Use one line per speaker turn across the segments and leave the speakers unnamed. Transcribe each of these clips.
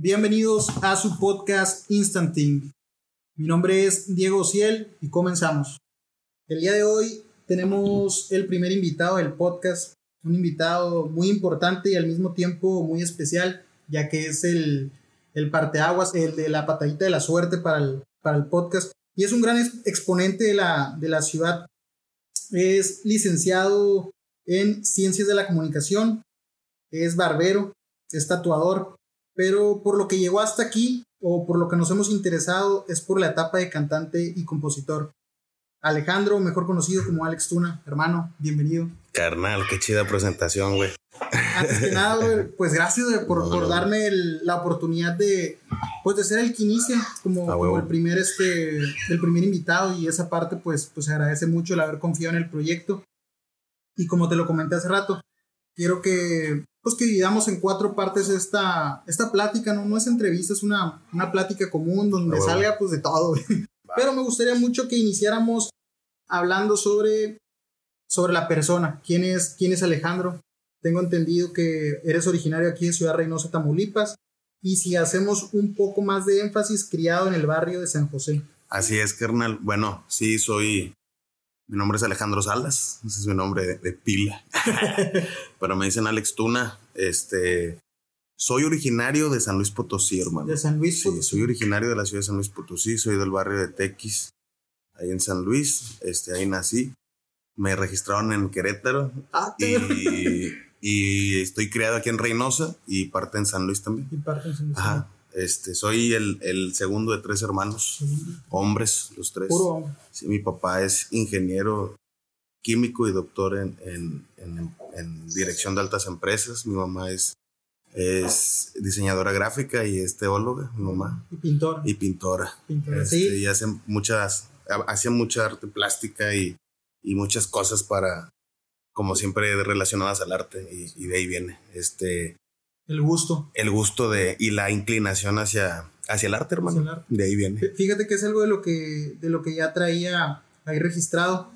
Bienvenidos a su podcast Instant Think. Mi nombre es Diego Ciel y comenzamos. El día de hoy tenemos el primer invitado del podcast, un invitado muy importante y al mismo tiempo muy especial, ya que es el, el parteaguas, el de la patadita de la suerte para el, para el podcast. Y es un gran exponente de la, de la ciudad. Es licenciado en Ciencias de la Comunicación, es barbero, es tatuador, pero por lo que llegó hasta aquí o por lo que nos hemos interesado es por la etapa de cantante y compositor. Alejandro, mejor conocido como Alex Tuna, hermano, bienvenido.
Carnal, qué chida presentación, güey.
Antes que nada, pues gracias por, darme la oportunidad de, pues, de ser el que inicia como, el primer este, el primer invitado y esa parte, pues, pues se agradece mucho el haber confiado en el proyecto. Y como te lo comenté hace rato, quiero que pues que dividamos en cuatro partes esta, esta plática, ¿no? No es entrevista, es una, una plática común donde salga pues de todo. Pero me gustaría mucho que iniciáramos hablando sobre, sobre la persona. ¿Quién es, ¿Quién es Alejandro? Tengo entendido que eres originario aquí de Ciudad Reynosa, Tamaulipas. Y si hacemos un poco más de énfasis, criado en el barrio de San José.
Así es, carnal. Bueno, sí, soy mi nombre es Alejandro Salas, ese es mi nombre de, pila. Pero me dicen Alex Tuna. Este, soy originario de San Luis Potosí, hermano.
De San Luis
Potosí. Sí, soy originario de la ciudad de San Luis Potosí, soy del barrio de Tequis, ahí en San Luis. Este, ahí nací. Me registraron en Querétaro. Ah, y, y estoy criado aquí en Reynosa y parte en San Luis también.
Y parte en San Luis.
Ajá. Este, soy el, segundo de tres hermanos, hombres, los tres.
Puro
Sí, mi papá es ingeniero químico y doctor en, dirección de altas empresas. Mi mamá es, es diseñadora gráfica y es teóloga, mi mamá.
Y pintora.
Y pintora. Este, y hace muchas, hace mucha arte plástica y, muchas cosas para, como siempre, relacionadas al arte y, y de ahí viene. Este,
el gusto.
El gusto de y la inclinación hacia, hacia el arte, hermano. De ahí viene.
Fíjate que es algo de lo que, de lo que ya traía ahí registrado.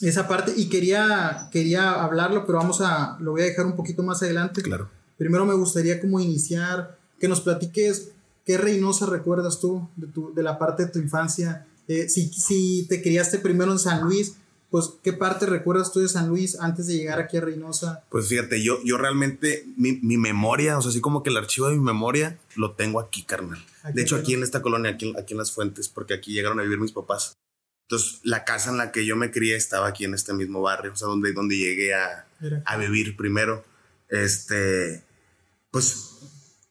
Esa parte, y quería, quería hablarlo, pero vamos a, lo voy a dejar un poquito más adelante.
Claro.
Primero me gustaría como iniciar, que nos platiques qué Reynosa recuerdas tú de, tu, de la parte de tu infancia. Eh, si, si te criaste primero en San Luis, pues, ¿qué parte recuerdas tú de San Luis antes de llegar aquí a Reynosa?
Pues fíjate, yo, yo realmente, mi, memoria, o sea, así como que el archivo de mi memoria lo tengo aquí, carnal. de hecho, aquí en esta colonia, aquí, aquí en Las Fuentes, porque aquí llegaron a vivir mis papás. Entonces, la casa en la que yo me crié estaba aquí en este mismo barrio, o sea, donde, donde llegué a, a vivir primero. Este, pues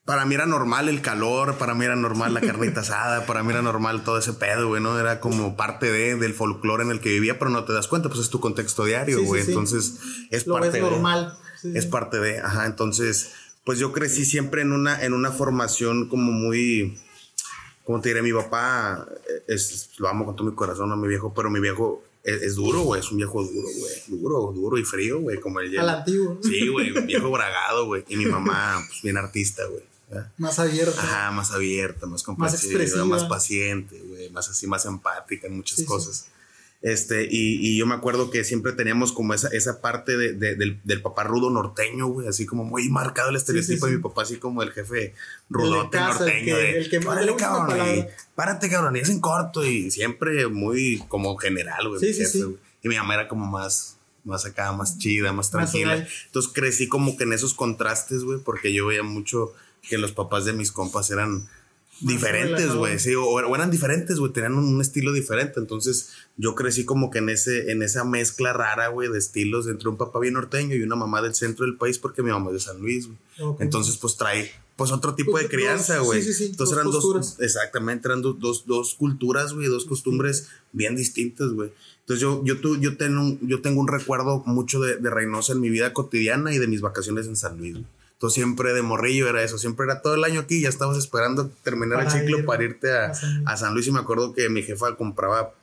para mí era normal el calor, para mí era normal la carnita asada, para mí era normal todo ese pedo, güey, ¿no? Era como parte de, del folclore en el que vivía, pero no te das cuenta, pues es tu contexto diario, güey. entonces es
Lo
parte
normal.
Es parte de, ajá. Entonces, pues yo crecí siempre en una, en una formación como muy, como te diré, mi papá, es, lo amo con todo mi corazón a mi viejo, pero mi viejo es, duro, güey, es un viejo duro, güey. Duro, duro y frío, güey, como el
Al antiguo.
Sí, güey, viejo bragado, güey. Y mi mamá, pues bien artista, güey.
Más abierta.
Ajá, más abierta, más compasiva, más, paciente, güey, más así, más empática en muchas cosas. Este, y, y, yo me acuerdo que siempre teníamos como esa, esa parte de, del, del, papá rudo norteño, güey, así como muy marcado el estereotipo de mi papá, así como el jefe rudote norteño.
El que,
párate, cabrón, y, párate, cabrón, y es en corto y siempre muy como general, güey. Y mi mamá era como más, más acá, más chida, más tranquila. Entonces crecí como que en esos contrastes, güey, porque yo veía mucho que los papás de mis compas eran diferentes, güey, sí, o, eran diferentes, güey, tenían un, estilo diferente, entonces yo crecí como que en ese en esa mezcla rara, güey, de estilos entre un papá bien norteño y una mamá del centro del país porque mi mamá es de San Luis, güey. Entonces, pues trae pues otro tipo de crianza, güey.
Sí, sí, sí,
entonces eran dos exactamente, eran dos, dos, culturas, güey, dos costumbres bien distintas, güey. Entonces yo, yo, tu, yo, tengo, yo tengo un recuerdo mucho de, de Reynosa en mi vida cotidiana y de mis vacaciones en San Luis. Güey siempre de morrillo era eso, siempre era todo el año aquí, ya estabas esperando terminar el ciclo para irte a, San Luis y me acuerdo que mi jefa compraba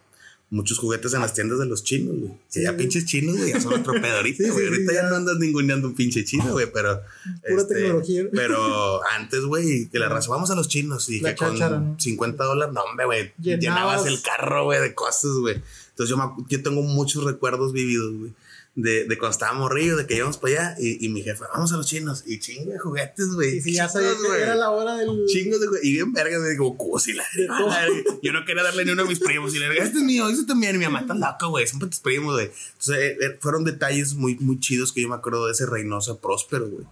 muchos juguetes en las tiendas de los chinos, güey. ya pinches chinos, güey, ya son otro pedo ahorita, güey. ahorita ya. no andas ninguneando un pinche chino, güey, pero.
Pura este, tecnología.
Pero antes, güey, que la raza, vamos a los chinos y que con 50 dólares, no, hombre, güey, llenabas el carro, güey, de cosas, güey. Entonces yo, yo tengo muchos recuerdos vividos, güey de, de cuando estábamos ríos, de que íbamos para allá, y, y mi jefe, vamos a los chinos, y chingo de juguetes, güey.
Y si ya sabía que
güey.
era la hora del.
Chingos de güey. Y bien verga, me digo, cusi la
De todo.
Yo no quería darle ni uno a mis primos. Y le digo, este es mío, este también. Y mi mamá está loca, güey. Siempre tus primos, güey. Entonces, eh, eh, fueron detalles muy, muy chidos que yo me acuerdo de ese Reynosa próspero, güey.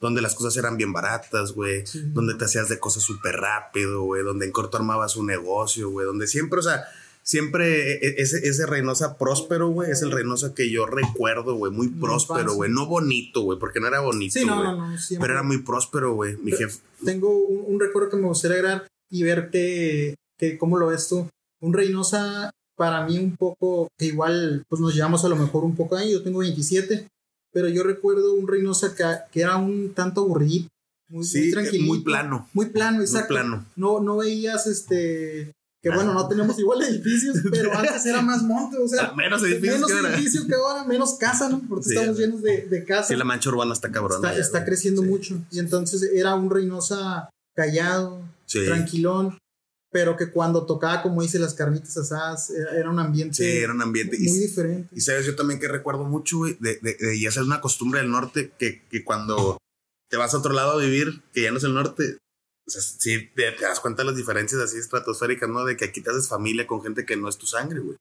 Donde las cosas eran bien baratas, güey.
Sí.
Donde te hacías de cosas súper rápido, güey. Donde en corto armabas un negocio, güey. Donde siempre, o sea, siempre eh, eh, ese, ese Reynosa próspero, güey, es el Reynosa que yo recuerdo, güey. Muy próspero, güey. No bonito, güey, porque no era bonito,
Sí, no, no, no.
Pero era muy próspero, güey. Mi jefe.
Tengo un, un recuerdo que me gustaría agregar y ver que, que cómo lo ves tú. Un Reynosa, para mí, un poco, que igual, pues nos llevamos a lo mejor un poco ahí. Yo tengo 27, pero yo recuerdo un Reynosa que, que era un tanto aburrido. Muy, muy
Sí, muy plano.
Muy plano,
Muy
exacto.
plano.
No, no veías este. Que
Ah.
bueno, no tenemos igual edificios, pero antes era más monte, o sea,
Ah, menos edificios
menos
que ahora.
edificio que ahora, menos casa, ¿no? Porque
Sí.
estamos llenos de, de casa.
Sí, la mancha urbana está cabrona.
está,
ya,
está creciendo
Sí.
mucho. Y entonces era un Reynosa callado,
Sí.
tranquilón, pero que cuando tocaba, como dice, las carnitas asadas, era, un ambiente
Sí, era un ambiente.
muy
Y,
diferente.
y sabes, yo también que recuerdo mucho, güey, de, de, de- y esa es una costumbre del norte, que, que cuando te vas a otro lado a vivir, que ya no es el norte, o sea, sí te, te das cuenta de las diferencias así estratosféricas, ¿no? De que aquí te haces familia con gente que no es tu sangre, güey.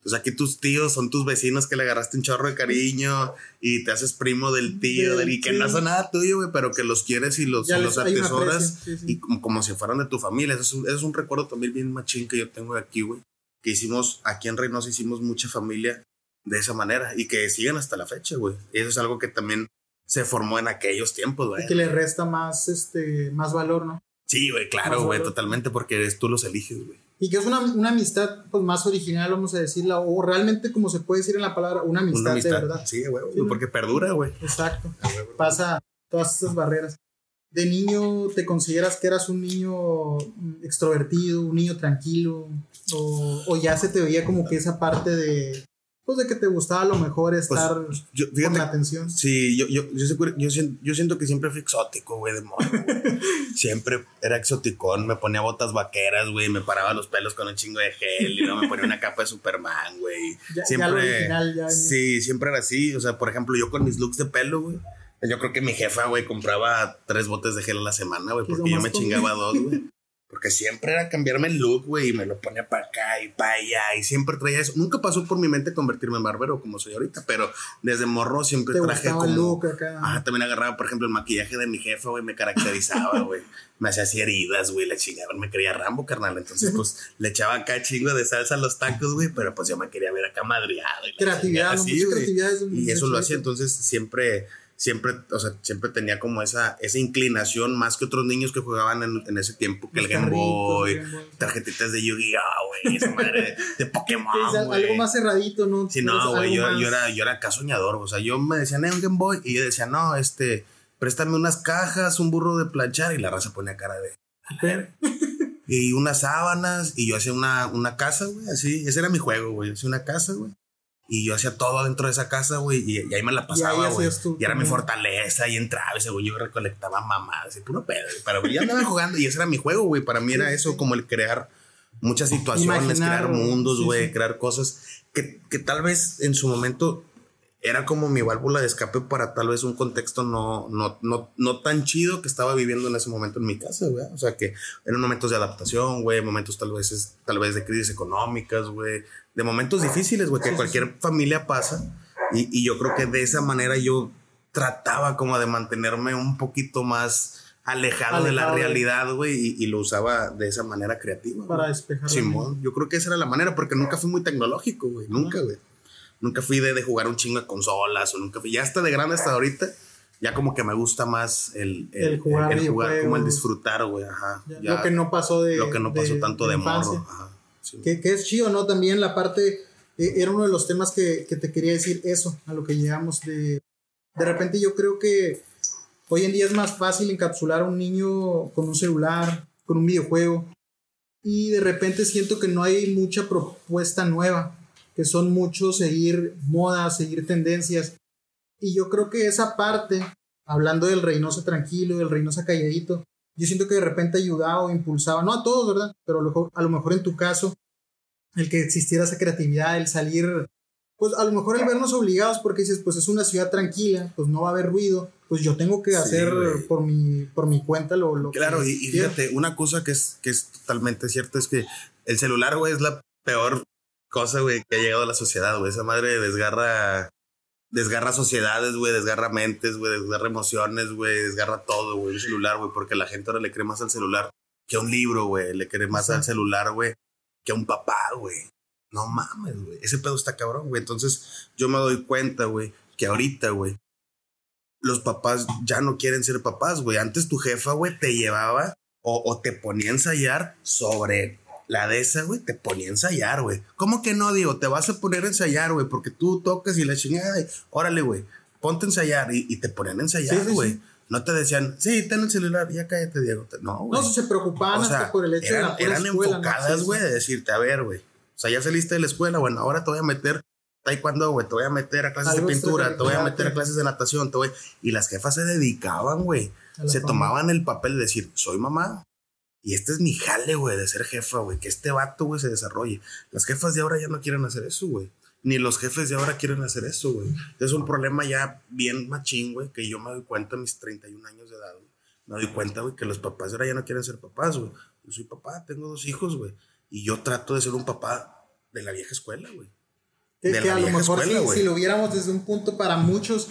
Entonces aquí tus tíos son tus vecinos que le agarraste un chorro de cariño y te haces primo del tío,
Del
y que no son nada tuyo, güey, pero que los quieres y los, y los atesoras.
sí, sí.
y como, como si fueran de tu familia. Eso es, un, eso es un recuerdo también bien machín que yo tengo de aquí, güey. Que hicimos, aquí en Reynosa hicimos mucha familia de esa manera y que siguen hasta la fecha, güey. Eso es algo que también se formó en aquellos tiempos, güey.
Y que le resta más, este, más valor, ¿no?
Sí, güey, claro,
Más
güey,
valor.
totalmente, porque es, tú los eliges, güey.
Y que es una, una amistad pues, más original, vamos a decirla, o realmente, como se puede decir en la palabra, una amistad,
Una amistad.
de verdad.
Sí, güey,
Sí, ¿no?
porque perdura, güey.
Exacto. Pasa todas estas barreras. De niño, ¿te consideras que eras un niño mm, extrovertido, un niño tranquilo? O, o ya se te veía como que esa parte de, pues de que te gustaba a lo mejor estar
Yo,
con la atención?
Sí, yo, yo, yo, sé- yo, siento, yo siento que siempre fui exótico, güey, de morro. Siempre era exoticón, me ponía botas vaqueras, güey, me paraba los pelos con un chingo de gel y luego me ponía una capa de Superman, güey.
Ya, ya
Siempre.
lo original, ya.
Sí, siempre era así. O sea, por ejemplo, yo con mis looks de pelo, güey. Yo creo que mi jefa, güey, compraba tres botes de gel a la semana, güey,
Que
porque yo me chingaba dos, güey. Porque siempre era cambiarme el look, güey, y me lo ponía para acá y para allá, y siempre traía eso. Nunca pasó por mi mente convertirme en barbero como soy ahorita, pero desde morro siempre
Te
traje como.
el look acá.
Ah, también agarraba, por ejemplo, el maquillaje de mi jefa, güey, me caracterizaba, güey. Me hacía así heridas, güey, la chingada, me quería Rambo, carnal. Entonces, pues, le echaba acá chingo de salsa a los tacos, güey, pero pues yo me quería ver acá madreado. y
creatividad,
chingada,
¿no?
sí,
Mucha
güey.
creatividad. es-
Y
es
eso lo hacía, entonces siempre, siempre, o sea, siempre tenía como esa, esa inclinación más que otros niños que jugaban en, en ese tiempo, que el Game Boy,
el Game Boy.
tarjetitas de Yu-Gi-Oh, güey, esa madre de, Pokémon, güey.
algo más cerradito, ¿no?
Sí, no, güey, yo, yo era, yo era acá soñador, o sea, yo me decían, eh, un Game Boy, y yo decía, no, este, préstame unas cajas, un burro de planchar, y la raza ponía cara de, y unas sábanas, y yo hacía una, una casa, güey, así, ese era mi juego, güey, hacía una casa, güey, y yo hacía todo dentro de esa casa, güey, y, y ahí me la pasaba, güey, y era mi fortaleza, y entraba, y según yo recolectaba mamadas, y puro pedo, pero yo andaba jugando, y ese era mi juego, güey, para mí era eso, como el crear muchas situaciones,
Imaginar,
crear
güey.
mundos,
Sí,
güey,
sí.
crear cosas que, que tal vez en su momento era como mi válvula de escape para tal vez un contexto no, no, no, no tan chido que estaba viviendo en ese momento en mi casa, güey. O sea, que eran momentos de adaptación, güey, momentos tal vez, tal vez de crisis económicas, güey, de momentos difíciles, güey, que cualquier familia pasa. Y, y yo creo que de esa manera yo trataba como de mantenerme un poquito más alejado, de la realidad, güey, y, y lo usaba de esa manera creativa.
Para despejar.
Simón, yo creo que esa era la manera, porque nunca fui muy tecnológico, güey, nunca, güey. Nunca fui de, de jugar un chingo de consolas, o nunca fui, ya hasta de grande hasta ahorita, ya como que me gusta más el,
El jugar
el jugar, como el disfrutar, güey, ajá.
Ya,
Ya,
lo que no pasó de.
lo que no pasó tanto de,
infancia.
morro, ajá. sí.
Que, que es chido, ¿no? También la parte, eh, era uno de los temas que, que te quería decir eso, a lo que llegamos de... De repente yo creo que hoy en día es más fácil encapsular a un niño con un celular, con un videojuego, y de repente siento que no hay mucha propuesta nueva, que son muchos seguir modas, seguir tendencias, y yo creo que esa parte, hablando del Reynosa tranquilo, del Reynosa calladito, yo siento que de repente ayudaba o impulsaba, no a todos, ¿verdad? Pero a lo mejor, a lo mejor en tu caso, el que existiera esa creatividad, el salir pues a lo mejor el vernos obligados porque dices, pues es una ciudad tranquila, pues no va a haber ruido, pues yo tengo que hacer por mi, por mi cuenta lo, lo
claro, y, y, fíjate, una cosa que es, que es totalmente cierta es que el celular, güey, es la peor cosa, güey, que ha llegado a la sociedad, güey. Esa madre desgarra, desgarra sociedades, güey, desgarra mentes, güey, desgarra emociones, güey, desgarra todo, güey, el celular, güey, porque la gente ahora le cree más al celular que a un libro, güey, le cree más al celular, güey, que a un papá, güey. No mames, güey. Ese pedo está cabrón, güey. Entonces yo me doy cuenta, güey, que ahorita, güey, los papás ya no quieren ser papás, güey. Antes tu jefa, güey, te llevaba o, o, te ponía a ensayar sobre la de esa, güey, te ponía a ensayar, güey. ¿Cómo que no, digo? Te vas a poner a ensayar, güey, porque tú tocas y la chingada, y, órale, güey, ponte a ensayar y, y te ponían a ensayar, güey. Sí, sí, no te decían, sí, ten el celular, ya cállate, Diego. No, güey.
No, se preocupaban o sea, hasta por el hecho
eran,
de la
Eran
escuela,
enfocadas, güey, de decirte, a ver, güey. O sea, ya saliste de la escuela, bueno, ahora te voy a meter taekwondo, güey, te voy a meter a clases de pintura, te voy a meter a clases de natación, te voy... Y las jefas se dedicaban, güey. Se tomaban el papel de decir, soy mamá. Y este es mi jale, güey, de ser jefa, güey. Que este vato, güey, se desarrolle. Las jefas de ahora ya no quieren hacer eso, güey. Ni los jefes de ahora quieren hacer eso, güey. Es un problema ya bien machín, güey, que yo me doy cuenta a mis 31 años de edad, güey. Me doy cuenta, güey, que los papás de ahora ya no quieren ser papás, güey. Yo soy papá, tengo dos hijos, güey. Y yo trato de ser un papá de la vieja escuela, güey.
Que, que a lo mejor escuela, si, si, lo viéramos desde un punto para muchos,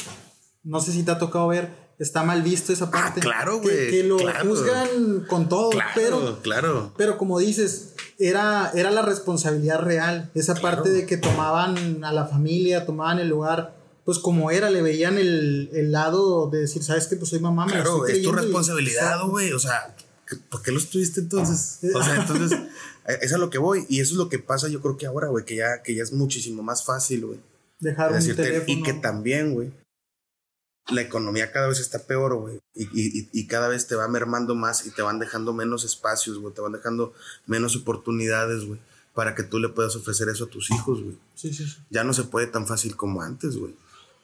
no sé si te ha tocado ver, está mal visto esa parte.
Ah, claro, güey.
Que, que, lo
claro.
juzgan con todo,
claro,
pero,
claro.
pero como dices, era, era la responsabilidad real. Esa claro. parte de que tomaban a la familia, tomaban el lugar, pues como era, le veían el, el lado de decir, ¿sabes qué? Pues soy mamá, me
claro, es tu responsabilidad, güey. O sea, ¿por qué lo estuviste entonces? O sea, entonces, eso es a lo que voy. Y eso es lo que pasa, yo creo que ahora, güey, que ya, que ya es muchísimo más fácil, güey.
Dejar un teléfono.
Y que también, güey, la economía cada vez está peor, güey. Y, y, y, cada vez te va mermando más y te van dejando menos espacios, güey. Te van dejando menos oportunidades, güey. Para que tú le puedas ofrecer eso a tus hijos, güey.
Sí, sí, sí.
Ya no se puede tan fácil como antes, güey.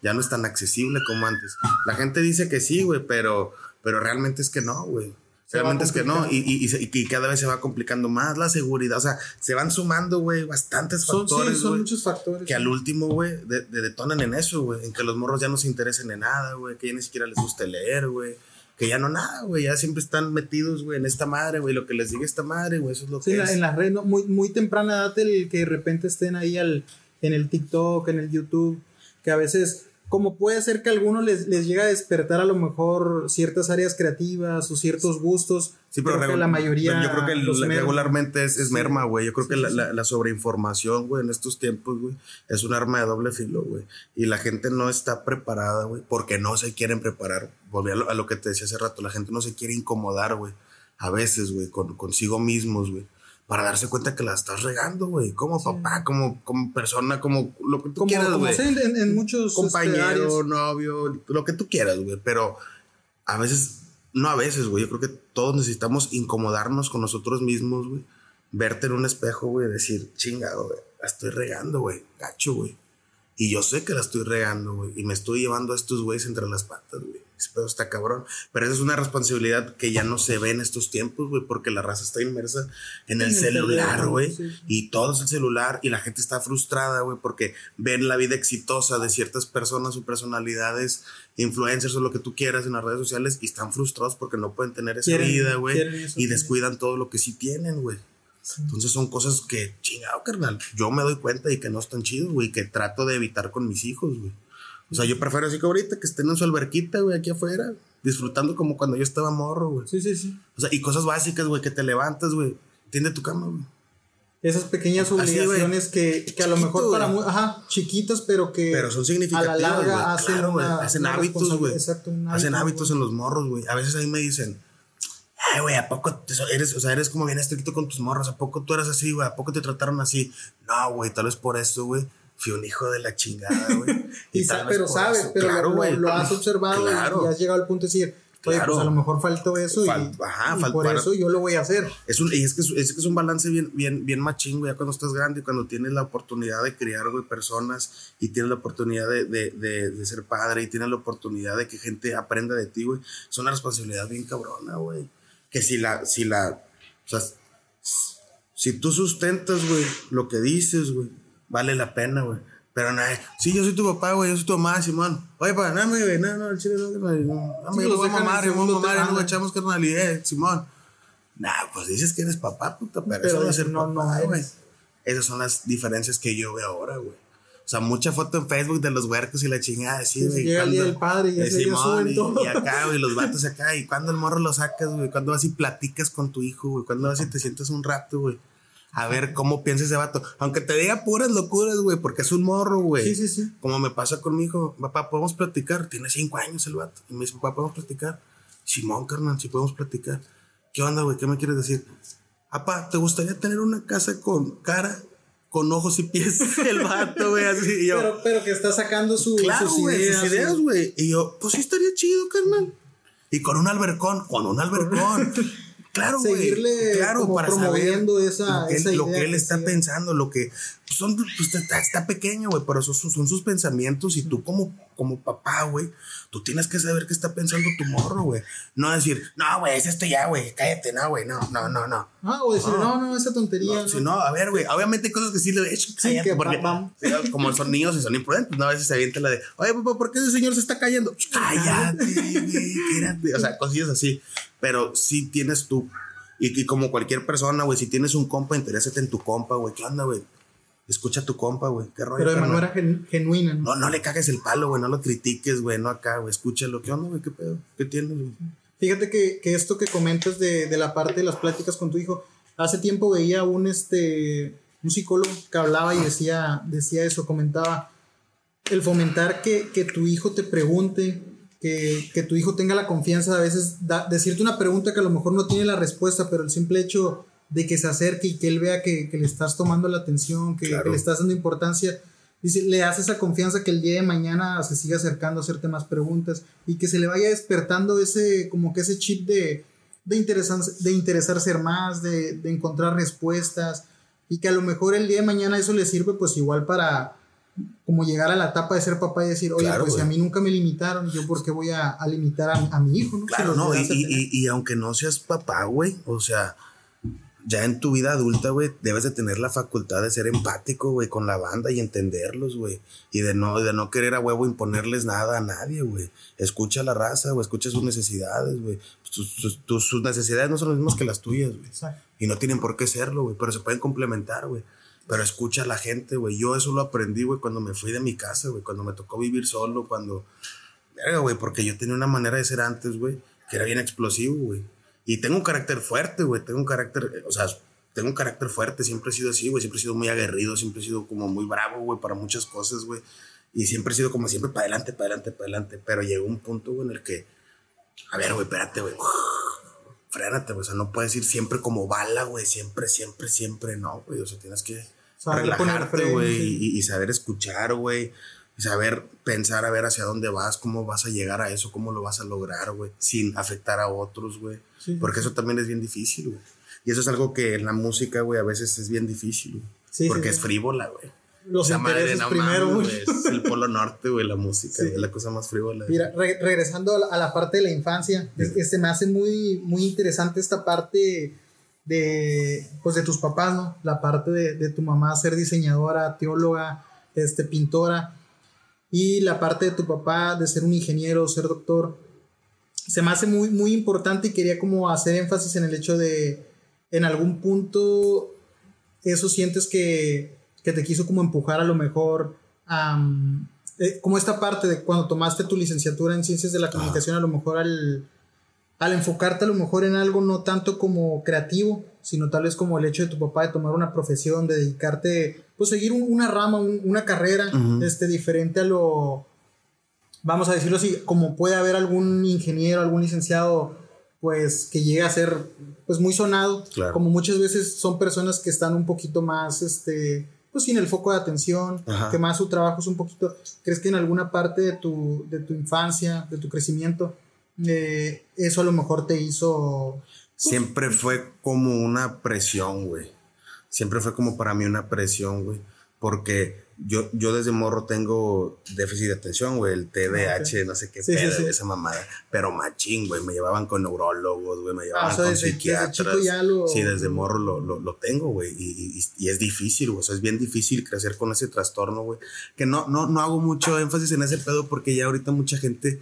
Ya no es tan accesible como antes. La gente dice que sí, güey, pero, pero realmente es que no, güey. Realmente es que no, y, y, y, y, cada vez se va complicando más la seguridad. O sea, se van sumando, güey, bastantes
son,
factores.
Sí, son muchos factores.
Que al último, güey, de, de detonan en eso, güey. En que los morros ya no se interesen en nada, güey. Que ya ni siquiera les guste leer, güey. Que ya no nada, güey. Ya siempre están metidos, güey, en esta madre, güey. Lo que les diga esta madre, güey. Eso es lo
sí,
que es.
en la red, ¿no? muy, muy temprana edad, el que de repente estén ahí al, en el TikTok, en el YouTube. Que a veces como puede ser que a algunos les, les llegue a despertar a lo mejor ciertas áreas creativas o ciertos gustos.
Sí, pero
creo que la mayoría.
Yo creo que el, regularmente es, es merma, güey. Yo creo sí, que sí, la, sí. la, la, sobreinformación, güey, en estos tiempos, güey, es un arma de doble filo, güey. Y la gente no está preparada, güey, porque no se quieren preparar. Volví a lo, a lo, que te decía hace rato, la gente no se quiere incomodar, güey. A veces, güey, con, consigo mismos, güey para darse cuenta que la estás regando, güey. Como sí. papá, como, como persona, como lo que tú
como,
quieras, güey.
En, en, en, muchos
compañero, este, novio, lo que tú quieras, güey. Pero a veces, no a veces, güey. Yo creo que todos necesitamos incomodarnos con nosotros mismos, güey. Verte en un espejo, güey, decir, chingado, güey, la estoy regando, güey. Gacho, güey. Y yo sé que la estoy regando, güey. Y me estoy llevando a estos güeyes entre las patas, güey. Ese pedo está cabrón. Pero esa es una responsabilidad que ya no se ve en estos tiempos, güey, porque la raza está inmersa en el, el celular, güey. Sí. Y todo es el celular y la gente está frustrada, güey, porque ven la vida exitosa de ciertas personas o personalidades, influencers o lo que tú quieras en las redes sociales y están frustrados porque no pueden tener esa quieren, vida, güey. Y descuidan todo lo que sí tienen, güey. Entonces son cosas que, chingado, carnal, yo me doy cuenta y que no están chidos, güey, que trato de evitar con mis hijos, güey. O sea, yo prefiero así que ahorita que estén en su alberquita, güey, aquí afuera, disfrutando como cuando yo estaba morro, güey.
Sí, sí, sí.
O sea, y cosas básicas, güey, que te levantas, güey, tiende tu cama, güey.
Esas pequeñas obligaciones así, que, que, a lo mejor para muy, ajá, chiquitas, pero que
pero son significativas,
a la larga hacen,
claro,
una,
hacen
una
hábitos, güey.
Exacto, un hábito,
hacen hábitos en los morros, güey. A veces ahí me dicen, ay, güey, ¿a poco eres, o sea, eres como bien estricto con tus morros? ¿A poco tú eras así, güey? ¿A poco te trataron así? No, güey, tal vez por eso, güey fui un hijo de la chingada, güey.
y, y pero sabes, eso. pero claro, lo, lo, has observado claro. y has llegado al punto de decir, oye, claro. pues a lo mejor faltó eso Fal y, ajá, y por eso yo lo voy a hacer.
Es un, y es que es, es, que es un balance bien, bien, bien machín, güey, ya cuando estás grande y cuando tienes la oportunidad de criar, güey, personas y tienes la oportunidad de, de, de, de, ser padre y tienes la oportunidad de que gente aprenda de ti, güey. Es una responsabilidad bien cabrona, güey. Que si la, si la, o sea, si tú sustentas, güey, lo que dices, güey, vale la pena, güey. Pero no, sí, yo soy tu papá, güey, yo soy tu mamá, Simón. Oye, pa, no, güey, no, no, el chile no, no, no, no, no, mamar, no, mamar, no, echamos carnalidad, Simón. Nah, pues dices que eres papá, puta, pero, pero eso no es ser no, papá, güey. Esas son las diferencias que yo veo ahora, güey. O sea, mucha foto en Facebook de los huercos y la chingada, así, güey.
Llega el padre y ese
Simón, y, y, acá, güey, los vatos acá. ¿Y cuando el morro lo sacas, güey? ¿Cuándo vas y platicas con tu hijo, güey? ¿Cuándo vas y te sientas un rato, güey? A ver cómo piensa ese vato. Aunque te diga puras locuras, güey, porque es un morro, güey.
Sí, sí, sí.
Como me pasa con mi hijo, papá, podemos platicar. Tiene cinco años el vato. Y me dice, papá, podemos platicar. Simón, carnal, si podemos platicar. ¿Qué onda, güey? ¿Qué me quieres decir? Papá, ¿te gustaría tener una casa con cara, con ojos y pies? el vato, güey, así. yo,
pero, pero que está sacando su,
claro,
sus
ideas. Sus ideas, güey. Y yo, pues sí estaría chido, carnal. Y con un albercón, con un albercón. Claro,
Seguirle claro, para promoviendo esa,
lo que,
esa
él, lo que él está pensando, lo que pues, son, pues, está, está, pequeño, güey, pero esos son sus pensamientos y tú como, como papá, güey, tú tienes que saber qué está pensando tu morro, güey. No decir, no, güey, es esto ya, güey, cállate, no, güey, no, no, no, no.
Ah, o decir, no, no, esa tontería.
No, Si no, a ver, güey, obviamente hay cosas que sí le he
sí, que porque,
como son niños y son imprudentes, ¿no? A veces se avienta la de, oye, papá, ¿por qué ese señor se está cayendo? Cállate, güey, O sea, cosillas así. Pero sí tienes tú y, como cualquier persona, güey, si tienes un compa, interésate en tu compa, güey. ¿Qué onda, güey? Escucha a tu compa, güey. ¿Qué rollo?
Pero de manera genuina, ¿no?
No, no le cagues el palo, güey. No lo critiques, güey. No acá, güey. Escúchalo. ¿Qué onda, güey? ¿Qué pedo? ¿Qué tienes, güey?
Fíjate que, que, esto que comentas de, de, la parte de las pláticas con tu hijo, hace tiempo veía un, este, un psicólogo que hablaba y decía, decía eso, comentaba el fomentar que, que tu hijo te pregunte que, tu hijo tenga la confianza de a veces decirte una pregunta que a lo mejor no tiene la respuesta, pero el simple hecho de que se acerque y que él vea que, le estás tomando la atención, que, le estás dando importancia, dice, le hace esa confianza que el día de mañana se siga acercando a hacerte más preguntas y que se le vaya despertando ese, como que ese chip de, de, interesarse, de interesarse más, de, de encontrar respuestas y que a lo mejor el día de mañana eso le sirve pues igual para como llegar a la etapa de ser papá y decir, oye, pues si a mí nunca me limitaron, yo por qué voy a, limitar a, mi hijo, ¿no?
Claro, no, y, y, aunque no seas papá, güey, o sea, ya en tu vida adulta, güey, debes de tener la facultad de ser empático, güey, con la banda y entenderlos, güey. Y de no, de no querer a huevo imponerles nada a nadie, güey. Escucha la raza, güey, escucha sus necesidades, güey. Sus, sus, necesidades no son las mismas que las tuyas, güey. Y no tienen por qué serlo, güey, pero se pueden complementar, güey. Pero escucha a la gente, güey. Yo eso lo aprendí, güey, cuando me fui de mi casa, güey. Cuando me tocó vivir solo, cuando... Verga, güey, porque yo tenía una manera de ser antes, güey, que era bien explosivo, güey. Y tengo un carácter fuerte, güey. Tengo un carácter, o sea, tengo un carácter fuerte. Siempre he sido así, güey. Siempre he sido muy aguerrido. Siempre he sido como muy bravo, güey, para muchas cosas, güey. Y siempre he sido como siempre para adelante, para adelante, para adelante. Pero llegó un punto, güey, en el que... A ver, güey, espérate, güey. Frénate, güey. O sea, no puedes ir siempre como bala, güey. Siempre, siempre, siempre. No, güey. O sea, tienes que relajarte, güey, y, saber escuchar, güey. Y saber pensar a ver hacia dónde vas, cómo vas a llegar a eso, cómo lo vas a lograr, güey, sin afectar a otros, güey. Porque eso también es bien difícil, güey. Y eso es algo que en la música, güey, a veces es bien difícil, güey. porque es frívola, güey.
Los intereses primero, güey.
Es el polo norte, güey, la música, es la cosa más frívola.
Mira, regresando a la, parte de la infancia, este, me hace muy, muy interesante esta parte de, pues de tus papás, ¿no? La parte de, tu mamá ser diseñadora, teóloga, este, pintora, y la parte de tu papá de ser un ingeniero, ser doctor. Se me hace muy, muy importante y quería como hacer énfasis en el hecho de, en algún punto, eso sientes que, que te quiso como empujar a lo mejor eh, como esta parte de cuando tomaste tu licenciatura en ciencias de la comunicación, a lo mejor al al enfocarte a lo mejor en algo no tanto como creativo, sino tal vez como el hecho de tu papá de tomar una profesión, de dedicarte, pues seguir una rama, una carrera este, diferente a lo, vamos a decirlo así, como puede haber algún ingeniero, algún licenciado, pues que llegue a ser pues muy sonado, como muchas veces son personas que están un poquito más, este, pues sin el foco de atención, que más su trabajo es un poquito, ¿crees que en alguna parte de tu, de tu infancia, de tu crecimiento, eh, eso a lo mejor te hizo...
Siempre fue como una presión, güey. Siempre fue como para mí una presión, güey. porque yo, yo desde morro tengo déficit de atención, güey, el TDAH, no sé qué pedo, esa mamada. Pero machín, güey, me llevaban con neurólogos, güey, me ah, llevaban con psiquiatras. Sí, desde morro lo, lo, lo tengo, güey. Y, y, es difícil, güey. O sea, es bien difícil crecer con ese trastorno, güey. Que no, no, no hago mucho énfasis en ese pedo porque ya ahorita mucha gente.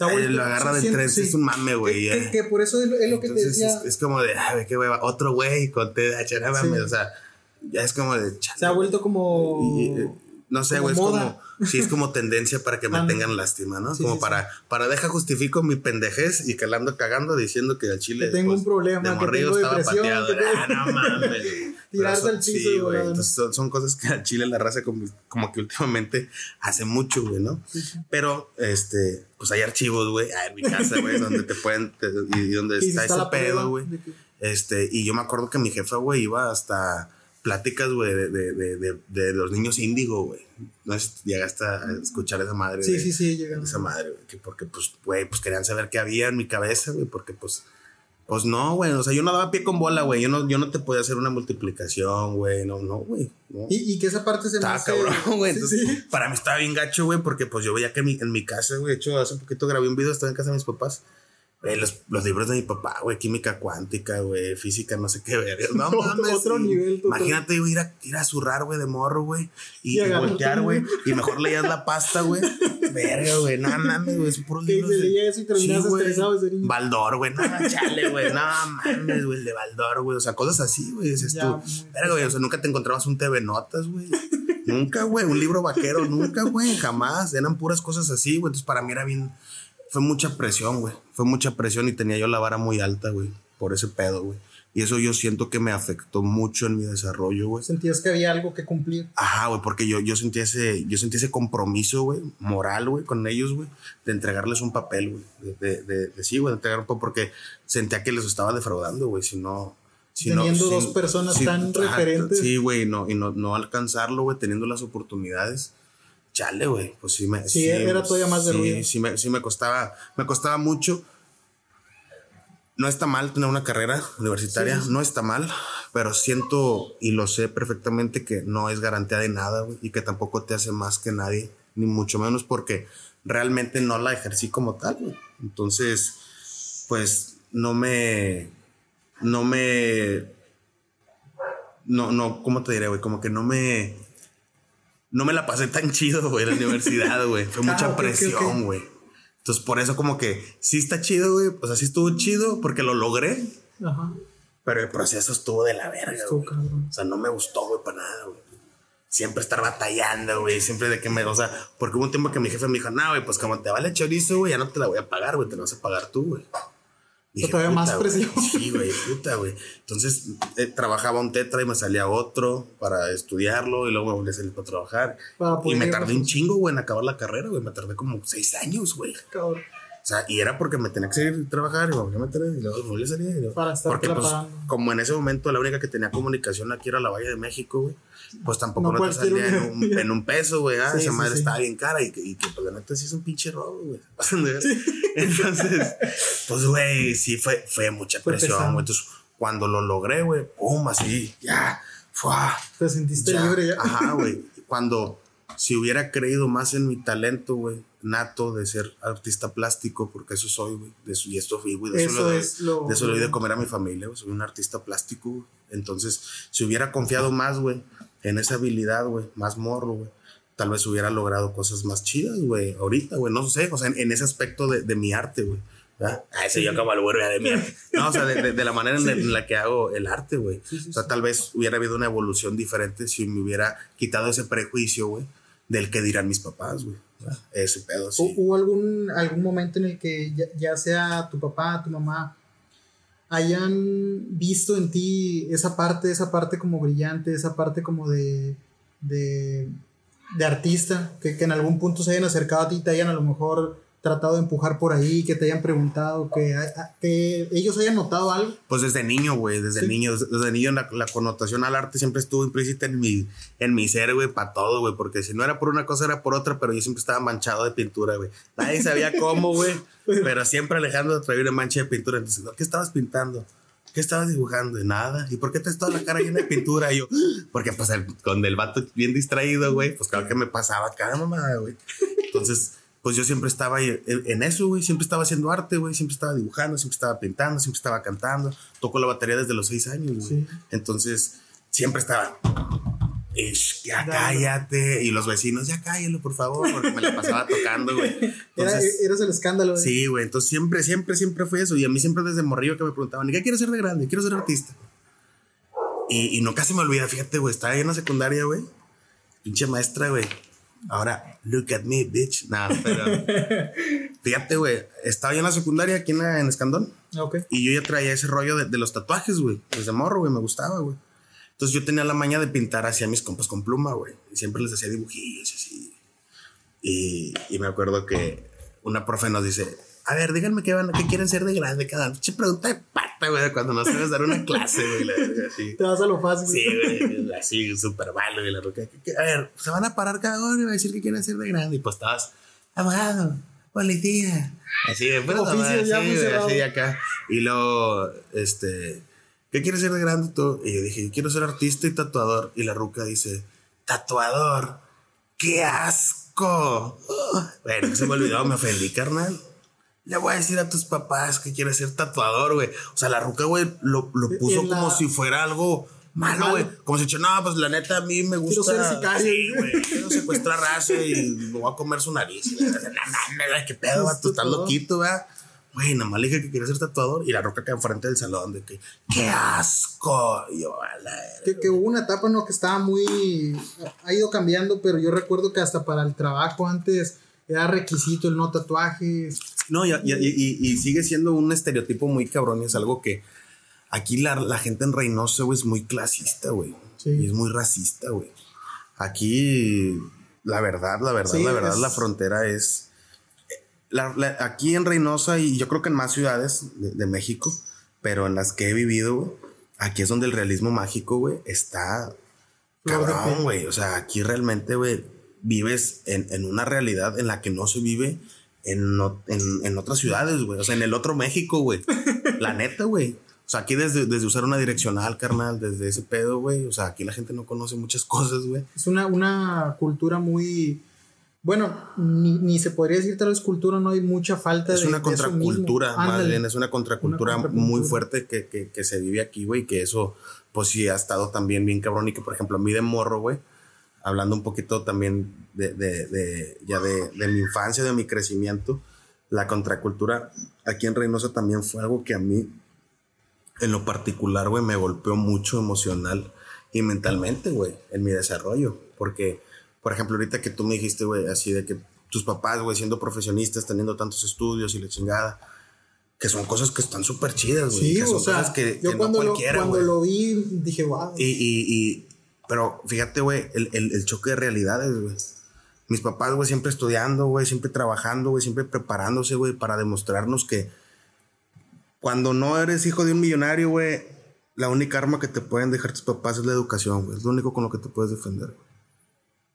Eh, lo agarra de tres, es un mame, güey.
Que, que, por eso es lo, que te decía.
Es, como de, ay, qué hueva, otro güey con TDAH, no mames, o sea ya es como de...
Se ha vuelto como...
Eh, no sé, güey, es como, sí, es como tendencia para que me tengan lástima, ¿no? como para, para deja justifico mi pendejez y que la ando cagando diciendo que el chile.
Que tengo un pues, problema, que tengo estaba pateado.
Ah, no mames. Tirarse al piso. Sí, güey. Entonces son, son, cosas que al chile la raza como, como que últimamente hace mucho, güey, ¿no? Pero, este, pues hay archivos, güey, en mi casa, güey, donde te pueden, y donde está, ese pedo, güey. Este, y yo me acuerdo que mi jefa, güey, iba hasta pláticas, güey, de, de, de, de, los niños índigo, güey. No es, llegaste a escuchar esa madre.
Sí, sí, sí, llegaron.
Esa madre, güey. Que porque, pues, güey, pues querían saber qué había en mi cabeza, güey. Porque, pues, pues no, güey. O sea, yo no daba pie con bola, güey. Yo no, yo no te podía hacer una multiplicación, güey. No, no, güey.
¿Y, ¿Y, que esa parte se
me hace... cabrón, güey. Entonces, para mí estaba bien gacho, güey. Porque, pues, yo veía que en mi, en mi casa, güey. De hecho, hace un poquito grabé un video. Estaba en casa de mis papás los, los, libros de mi papá, güey, química cuántica, güey, física, no sé qué ver. No mames. Otro nivel, Imagínate, güey, ir a, ir a zurrar, güey, de morro, güey, y, y voltear, güey, y mejor leías la pasta, güey. Verga, güey, no mames, güey, es puro libro.
Se leía eso y terminas sí, estresado
niño. Baldor, güey, no, chale, güey, no mames, güey, el de Baldor, güey, o sea, cosas así, güey, dices tú. Verga, güey, o sea, nunca te encontrabas un TV Notas, güey. Nunca, güey, un libro vaquero, nunca, güey, jamás. Eran puras cosas así, güey. Entonces, para mí era bien fue mucha presión, güey. Fue mucha presión y tenía yo la vara muy alta, güey, por ese pedo, güey. Y eso yo siento que me afectó mucho en mi desarrollo, güey.
¿Sentías que había algo que cumplir?
Ajá, güey, porque yo, yo, sentía ese, yo sentí ese compromiso, güey, moral, güey, con ellos, güey, de entregarles un papel, güey. De, de, de, sí, güey, de entregar un papel porque sentía que les estaba defraudando, güey, si no...
Si teniendo dos personas tan referentes.
Sí, güey, no, y no, no alcanzarlo, güey, teniendo las oportunidades chale, güey, pues sí me...
Sí, era todavía más de ruido.
Sí me, sí me costaba, me costaba mucho. No está mal tener una carrera universitaria, no está mal, pero siento y lo sé perfectamente que no es garantía de nada, güey, y que tampoco te hace más que nadie, ni mucho menos porque realmente no la ejercí como tal. Entonces, pues no me, no me, no, no, ¿cómo te diré, güey? Como que no me, no me la pasé tan chido, güey, en la universidad, güey. Fue mucha ah, presión, güey. Entonces, por eso como que sí está chido, güey. O sea, sí estuvo chido porque lo logré. Ajá. Pero el proceso estuvo de la verga, güey. O sea, no me gustó, güey, para nada, güey. Siempre estar batallando, güey. Siempre de que me... O sea, porque hubo un tiempo que mi jefe me dijo, no, güey, pues como te vale chorizo, güey, ya no te la voy a pagar, güey. Te la vas a pagar tú, güey.
Dije, todavía más presión.
Sí, güey, puta, güey. Entonces eh, trabajaba un tetra y me salía otro para estudiarlo y luego me volví a salir para trabajar. y me tardé un chingo, güey, en acabar la carrera, güey. Me tardé como seis años, güey. O sea, y era porque me tenía que seguir trabajar y me volví a meter y luego volví a salir.
para estar
Porque, pues, como en ese momento la única que tenía comunicación aquí era la Valle de México, güey pues tampoco no, te salía en un, en un, peso, güey. Ah, esa madre estaba bien cara y, y que, pues, la neta sí es un pinche robo, güey. Entonces, pues, güey, sí fue, fue mucha presión, güey. Entonces, cuando lo logré, güey, pum, así, ya, fue.
Te sentiste libre ya.
Ajá, güey. Cuando, si hubiera creído más en mi talento, güey, nato de ser artista plástico, porque eso soy, güey. Y esto fui, güey. De eso, es lo, de eso le doy de comer a mi familia, güey. Soy un artista plástico, güey. Entonces, si hubiera confiado más, güey, en esa habilidad, güey, más morro, güey, tal vez hubiera logrado cosas más chidas, güey, ahorita, güey, no sé, o sea, en, ese aspecto de, de, mi arte, güey. Ah, ese yo como el güero de mi arte. No, o sea, de, de la manera en, la que hago el arte, güey. o sea, tal vez hubiera habido una evolución diferente si me hubiera quitado ese prejuicio, güey, del que dirán mis papás, güey. Ese pedo, sí.
¿Hubo algún, algún momento en el que ya, ya sea tu papá, tu mamá, hayan visto en ti esa parte, esa parte como brillante, esa parte como de, de, de artista, que, que, en algún punto se hayan acercado a ti y te hayan a lo mejor tratado de empujar por ahí, que te hayan preguntado, que, que ellos hayan notado algo?
Pues desde niño, güey, desde niño, desde niño la, la, connotación al arte siempre estuvo implícita en mi, en mi ser, güey, para todo, güey, porque si no era por una cosa era por otra, pero yo siempre estaba manchado de pintura, güey. Nadie sabía cómo, güey, pero siempre Alejandro traía una mancha de pintura, entonces, ¿qué estabas pintando? ¿qué estabas dibujando? Nada. ¿Y por qué te toda la cara llena de pintura? Y yo, porque pues con el vato bien distraído, güey, pues claro que me pasaba cada mamada, güey. Entonces, pues yo siempre estaba en, eso, güey. Siempre estaba haciendo arte, güey. Siempre estaba dibujando, siempre estaba pintando, siempre estaba cantando. Toco la batería desde los seis años, güey. Entonces, siempre estaba. ya cállate. Y los vecinos, ya cállalo, por favor, porque me la pasaba tocando, güey.
Era, eras el escándalo,
güey. Sí, güey. Entonces siempre, siempre, siempre fue eso. Y a mí siempre desde morrillo que me preguntaban, ¿y qué quieres ser de grande? Quiero ser artista. Y, y no casi me olvida, fíjate, güey. Estaba ahí en la secundaria, güey. Pinche maestra, güey Ahora, look at me, bitch. No, pero. fíjate, güey. Estaba yo en la secundaria aquí en, Escandón.
Ok.
Y yo ya traía ese rollo de, los tatuajes, güey. Desde morro, güey. Me gustaba, güey. Entonces yo tenía la maña de pintar hacia mis compas con pluma, güey. Y siempre les hacía dibujillos así. Y, y me acuerdo que una profe nos dice: A ver, díganme qué, van, qué quieren ser de grande cada. Pregunta de pata, güey, cuando no sabes dar una clase, güey. Así.
Te vas a lo fácil.
Sí, güey, así, súper malo, güey. La roca. A ver, se van a parar cada uno y va a decir que quieren ser de grande. Y pues estabas, abogado, policía. Así, pues, Oficio ya sí, así acá. Y luego, este, ¿qué quieres ser de grande tú? Y yo dije, yo quiero ser artista y tatuador. Y la ruca dice, tatuador, qué asco. bueno, se me olvidó, me ofendí, carnal le voy a decir a tus papás que quieres ser tatuador, güey. O sea, la ruca, güey, lo, lo puso como si fuera algo malo, güey. Como si dicho, no, pues la neta a mí me gusta.
Quiero ser sicario.
Sí, güey. Quiero secuestrar raza y me voy a comer su nariz. No mames, qué pedo, tú estás loquito, güey. Güey, nada más le dije que quería ser tatuador y la roca queda enfrente del salón de que, qué asco. Y yo, a la
que, que hubo una etapa, ¿no? Que estaba muy. Ha ido cambiando, pero yo recuerdo que hasta para el trabajo antes era requisito el no tatuajes.
No, y, y, sigue siendo un estereotipo muy cabrón y es algo que aquí la, la gente en Reynosa, güey, es muy clasista, güey. Y es muy racista, güey. Aquí, la verdad, la verdad, la verdad, la frontera es... aquí en Reynosa y yo creo que en más ciudades de, México, pero en las que he vivido, aquí es donde el realismo mágico, güey, está cabrón, güey. O sea, aquí realmente, güey, vives en, en, una realidad en la que no se vive en, en, en otras ciudades, güey. O sea, en el otro México, güey. la neta, güey. O sea, aquí desde, desde usar una direccional, carnal, desde ese pedo, güey. O sea, aquí la gente no conoce muchas cosas, güey.
Es una, una cultura muy... Bueno, ni, ni, se podría decir tal vez cultura, no hay mucha falta
es de... Una contracultura, más bien, es una contracultura, muy fuerte que, que, que se vive aquí, güey, que eso, pues sí, ha estado también bien cabrón y que, por ejemplo, a mí de morro, güey, hablando un poquito también de, de, de ya de, de, mi infancia, de mi crecimiento, la contracultura aquí en Reynosa también fue algo que a mí, en lo particular, güey, me golpeó mucho emocional y mentalmente, güey, en mi desarrollo. Porque, por ejemplo, ahorita que tú me dijiste, güey, así de que tus papás, güey, siendo profesionistas, teniendo tantos estudios y la chingada, que son cosas que están súper chidas, güey.
Sí,
que son
o sea,
cosas que,
yo cuando, lo, cuando lo vi, dije, wow.
Y, y, pero fíjate, güey, el, el, choque de realidades, güey. Mis papás, güey, siempre estudiando, güey, siempre trabajando, güey, siempre preparándose, güey, para demostrarnos que cuando no eres hijo de un millonario, güey, la única arma que te pueden dejar tus papás es la educación, güey. Es lo único con lo que te puedes defender,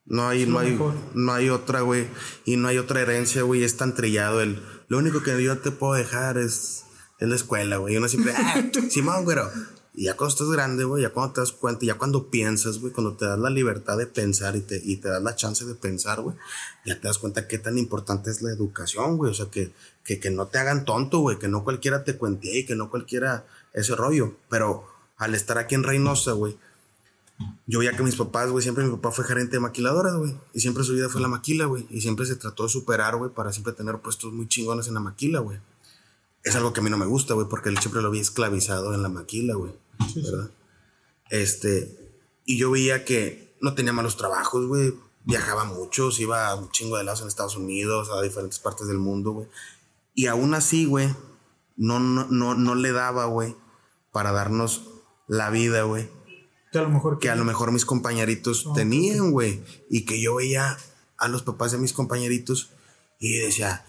No hay, no hay, no hay otra, güey. Y no hay otra herencia, güey. Es tan trillado el... Lo único que yo te puedo dejar es, es la escuela, güey. Uno siempre... ah, Simón, güero y ya cuando estás grande, güey, ya cuando te das cuenta, ya cuando piensas, güey, cuando te das la libertad de pensar y te, y te das la chance de pensar, güey, ya te das cuenta qué tan importante es la educación, güey. O sea, que, que, que no te hagan tonto, güey, que no cualquiera te cuente y que no cualquiera ese rollo. Pero al estar aquí en Reynosa, güey, yo veía que mis papás, güey, siempre mi papá fue gerente de maquiladoras, güey. Y siempre su vida fue la maquila, güey. Y siempre se trató de superar, güey, para siempre tener puestos muy chingones en la maquila, güey. Es algo que a mí no me gusta, güey, porque él siempre lo vi esclavizado en la maquila, güey. ¿verdad? Este, y yo veía que no tenía malos trabajos, güey. Viajaba mucho, se iba a un chingo de lados en Estados Unidos, a diferentes partes del mundo, güey. Y aún así, güey, no, no, no, no le daba, güey, para darnos la vida, güey.
Que a lo mejor,
que a lo mejor mis compañeritos tenían, güey. Y que yo veía a los papás de mis compañeritos y decía,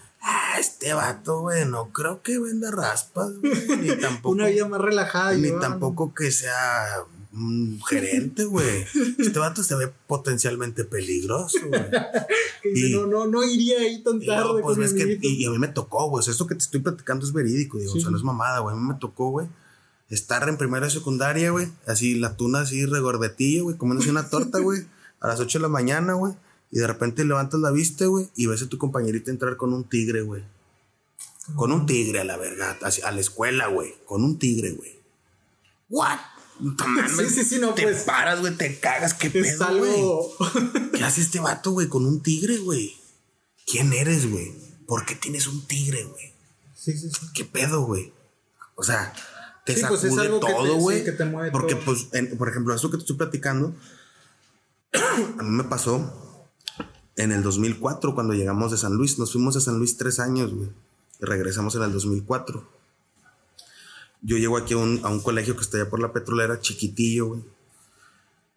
ah, este vato, güey, no creo que venda raspas, güey, ni tampoco.
Una vida más relajada.
Ni tampoco que sea un gerente, güey. Este vato se ve potencialmente peligroso, güey.
y, no, no, no iría ahí tan tarde.
pues es que, y, a mí me tocó, güey. esto que te estoy platicando es verídico, digo, o sea, no es mamada, güey. A mí me tocó, güey, estar en primera secundaria, güey. Así la tuna así regordetilla, güey, comiéndose una torta, güey. A las 8 de la mañana, güey. Y de repente levantas la vista, güey, y ves a tu compañerita entrar con un tigre, güey. Con un tigre a la verga, a la escuela, güey. Con un tigre, güey. ¿What? sí, sí, sí, no, te pues, paras, güey, te cagas, qué pedo, güey. ¿Qué hace este vato, güey, con un tigre, güey? ¿Quién eres, güey? ¿Por qué tienes un tigre, güey? Sí, sí, sí. ¿Qué pedo, güey? O sea, te sí, pues sacude todo, güey. porque, pues, por ejemplo, eso que te estoy platicando, a mí me pasó en el 2004 cuando llegamos de San Luis. Nos fuimos a San Luis tres años, güey. Y regresamos en el 2004. Yo llego aquí a un, a un colegio que está allá por la petrolera, chiquitillo, güey.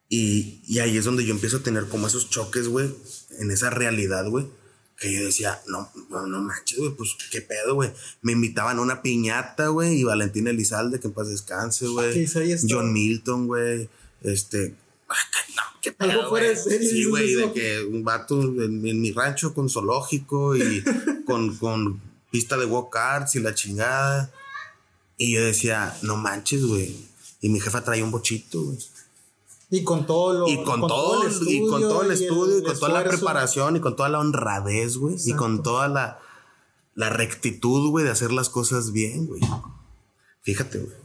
Y, y ahí es donde yo empiezo a tener como esos choques, güey, en esa realidad, güey que yo decía, no, no, no manches, güey, pues qué pedo, güey. Me invitaban a una piñata, güey, y Valentín Elizalde, que en paz descanse, güey. John Milton, güey. Este, ah, no, qué pedo. Algo Sí, güey, de que un vato en, mi rancho con zoológico y con, con pista de walk-arts y la chingada. Y yo decía, no manches, güey. Y mi jefa traía un bochito, güey.
Y con todo lo
Y con, todo, el estudio, y con todo el estudio, y, con toda la preparación, y con toda la honradez, güey. Y con toda la, la rectitud, güey, de hacer las cosas bien, güey. Fíjate, güey.